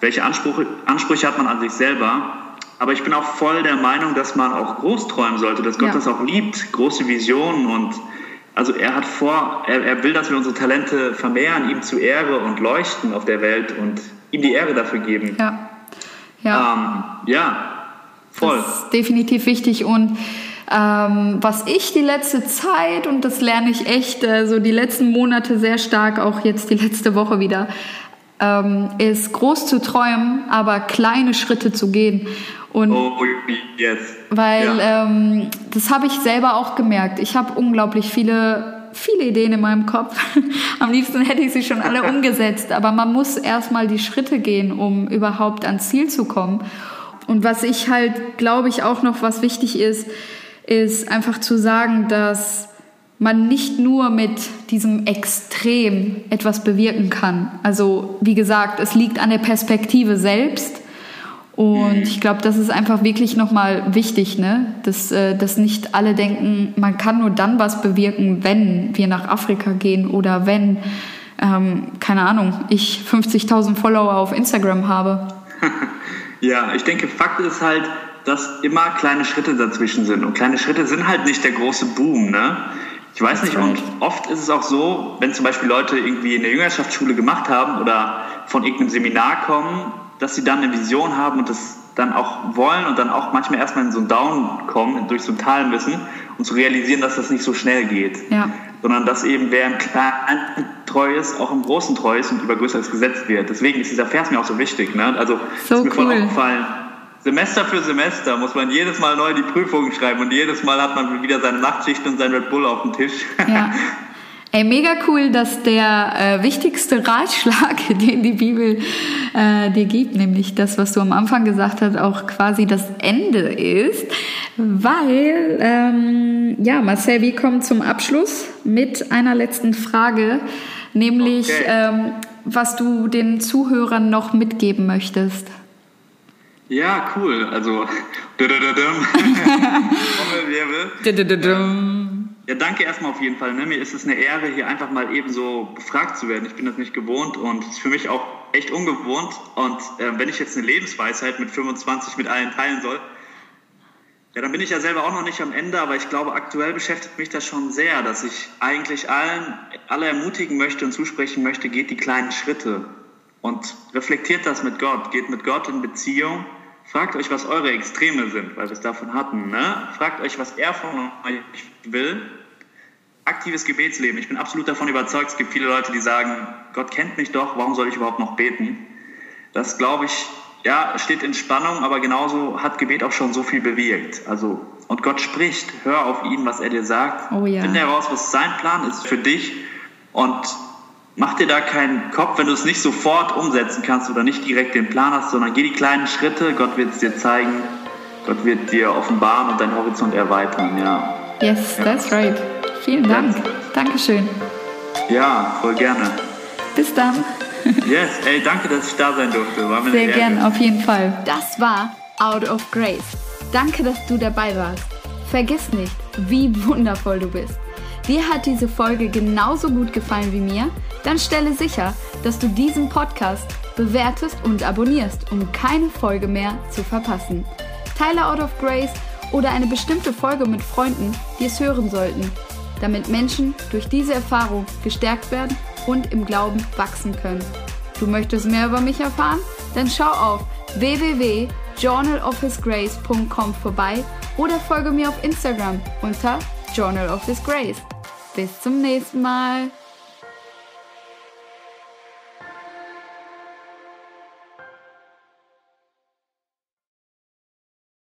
Welche Ansprüche, Ansprüche hat man an sich selber? Aber ich bin auch voll der Meinung, dass man auch groß träumen sollte, dass Gott ja. das auch liebt, große Visionen und also er hat vor, er, er will, dass wir unsere Talente vermehren, ihm zu Ehre und leuchten auf der Welt und ihm die Ehre dafür geben. Ja. Ja. Ähm, ja, voll. Das ist definitiv wichtig und ähm, was ich die letzte Zeit, und das lerne ich echt äh, so die letzten Monate sehr stark, auch jetzt die letzte Woche wieder, ähm, ist groß zu träumen, aber kleine Schritte zu gehen. Und oh, yes. Weil ja. ähm, das habe ich selber auch gemerkt. Ich habe unglaublich viele viele Ideen in meinem Kopf. Am liebsten hätte ich sie schon alle umgesetzt, aber man muss erstmal die Schritte gehen, um überhaupt ans Ziel zu kommen. Und was ich halt, glaube ich, auch noch was wichtig ist, ist einfach zu sagen, dass man nicht nur mit diesem Extrem etwas bewirken kann. Also wie gesagt, es liegt an der Perspektive selbst und ich glaube, das ist einfach wirklich nochmal wichtig, ne? dass, äh, dass nicht alle denken, man kann nur dann was bewirken, wenn wir nach Afrika gehen oder wenn, ähm, keine Ahnung, ich 50.000 Follower auf Instagram habe. ja, ich denke, Fakt ist halt, dass immer kleine Schritte dazwischen sind. Und kleine Schritte sind halt nicht der große Boom. Ne? Ich weiß nicht, und oft ist es auch so, wenn zum Beispiel Leute irgendwie eine Jüngerschaftsschule gemacht haben oder von irgendeinem Seminar kommen, dass sie dann eine Vision haben und das dann auch wollen und dann auch manchmal erstmal in so ein Down kommen, durch so ein Tal müssen und zu realisieren, dass das nicht so schnell geht. Ja. Sondern dass eben wer im Kleinen treu ist, auch im Großen treu ist und über Größeres gesetzt wird. Deswegen ist dieser Vers mir auch so wichtig. Ne? Also so ist mir cool. voll aufgefallen. Semester für Semester muss man jedes Mal neu die Prüfungen schreiben und jedes Mal hat man wieder seine Nachtschicht und sein Red Bull auf dem Tisch. Ja. Ey, mega cool, dass der äh, wichtigste Ratschlag, den die Bibel äh, dir gibt, nämlich das, was du am Anfang gesagt hast, auch quasi das Ende ist. Weil, ähm, ja, Marcel, wir kommen zum Abschluss mit einer letzten Frage, nämlich okay. ähm, was du den Zuhörern noch mitgeben möchtest. Ja, cool. Also, Ja, danke erstmal auf jeden Fall. Ne? Mir ist es eine Ehre, hier einfach mal eben so befragt zu werden. Ich bin das nicht gewohnt und es ist für mich auch echt ungewohnt. Und äh, wenn ich jetzt eine Lebensweisheit mit 25 mit allen teilen soll, ja, dann bin ich ja selber auch noch nicht am Ende, aber ich glaube, aktuell beschäftigt mich das schon sehr, dass ich eigentlich allen, alle ermutigen möchte und zusprechen möchte, geht die kleinen Schritte und reflektiert das mit Gott, geht mit Gott in Beziehung Fragt euch, was eure Extreme sind, weil wir es davon hatten. Ne? Fragt euch, was er von euch will. Aktives Gebetsleben. Ich bin absolut davon überzeugt, es gibt viele Leute, die sagen, Gott kennt mich doch, warum soll ich überhaupt noch beten? Das, glaube ich, ja, steht in Spannung, aber genauso hat Gebet auch schon so viel bewirkt. Also, und Gott spricht, hör auf ihn, was er dir sagt. Oh ja. Finde heraus, was sein Plan ist für dich und Mach dir da keinen Kopf, wenn du es nicht sofort umsetzen kannst oder nicht direkt den Plan hast, sondern geh die kleinen Schritte. Gott wird es dir zeigen. Gott wird dir offenbaren und deinen Horizont erweitern. Ja. Yes, ja. that's right. Vielen Dank. Ja. Dankeschön. Ja, voll gerne. Bis dann. yes, ey, danke, dass ich da sein durfte. War mir Sehr gerne, auf jeden Fall. Das war Out of Grace. Danke, dass du dabei warst. Vergiss nicht, wie wundervoll du bist. Dir hat diese Folge genauso gut gefallen wie mir? Dann stelle sicher, dass du diesen Podcast bewertest und abonnierst, um keine Folge mehr zu verpassen. Teile Out of Grace oder eine bestimmte Folge mit Freunden, die es hören sollten, damit Menschen durch diese Erfahrung gestärkt werden und im Glauben wachsen können. Du möchtest mehr über mich erfahren? Dann schau auf www.journalofhisgrace.com vorbei oder folge mir auf Instagram unter Journal. Bis zum nächsten Mal.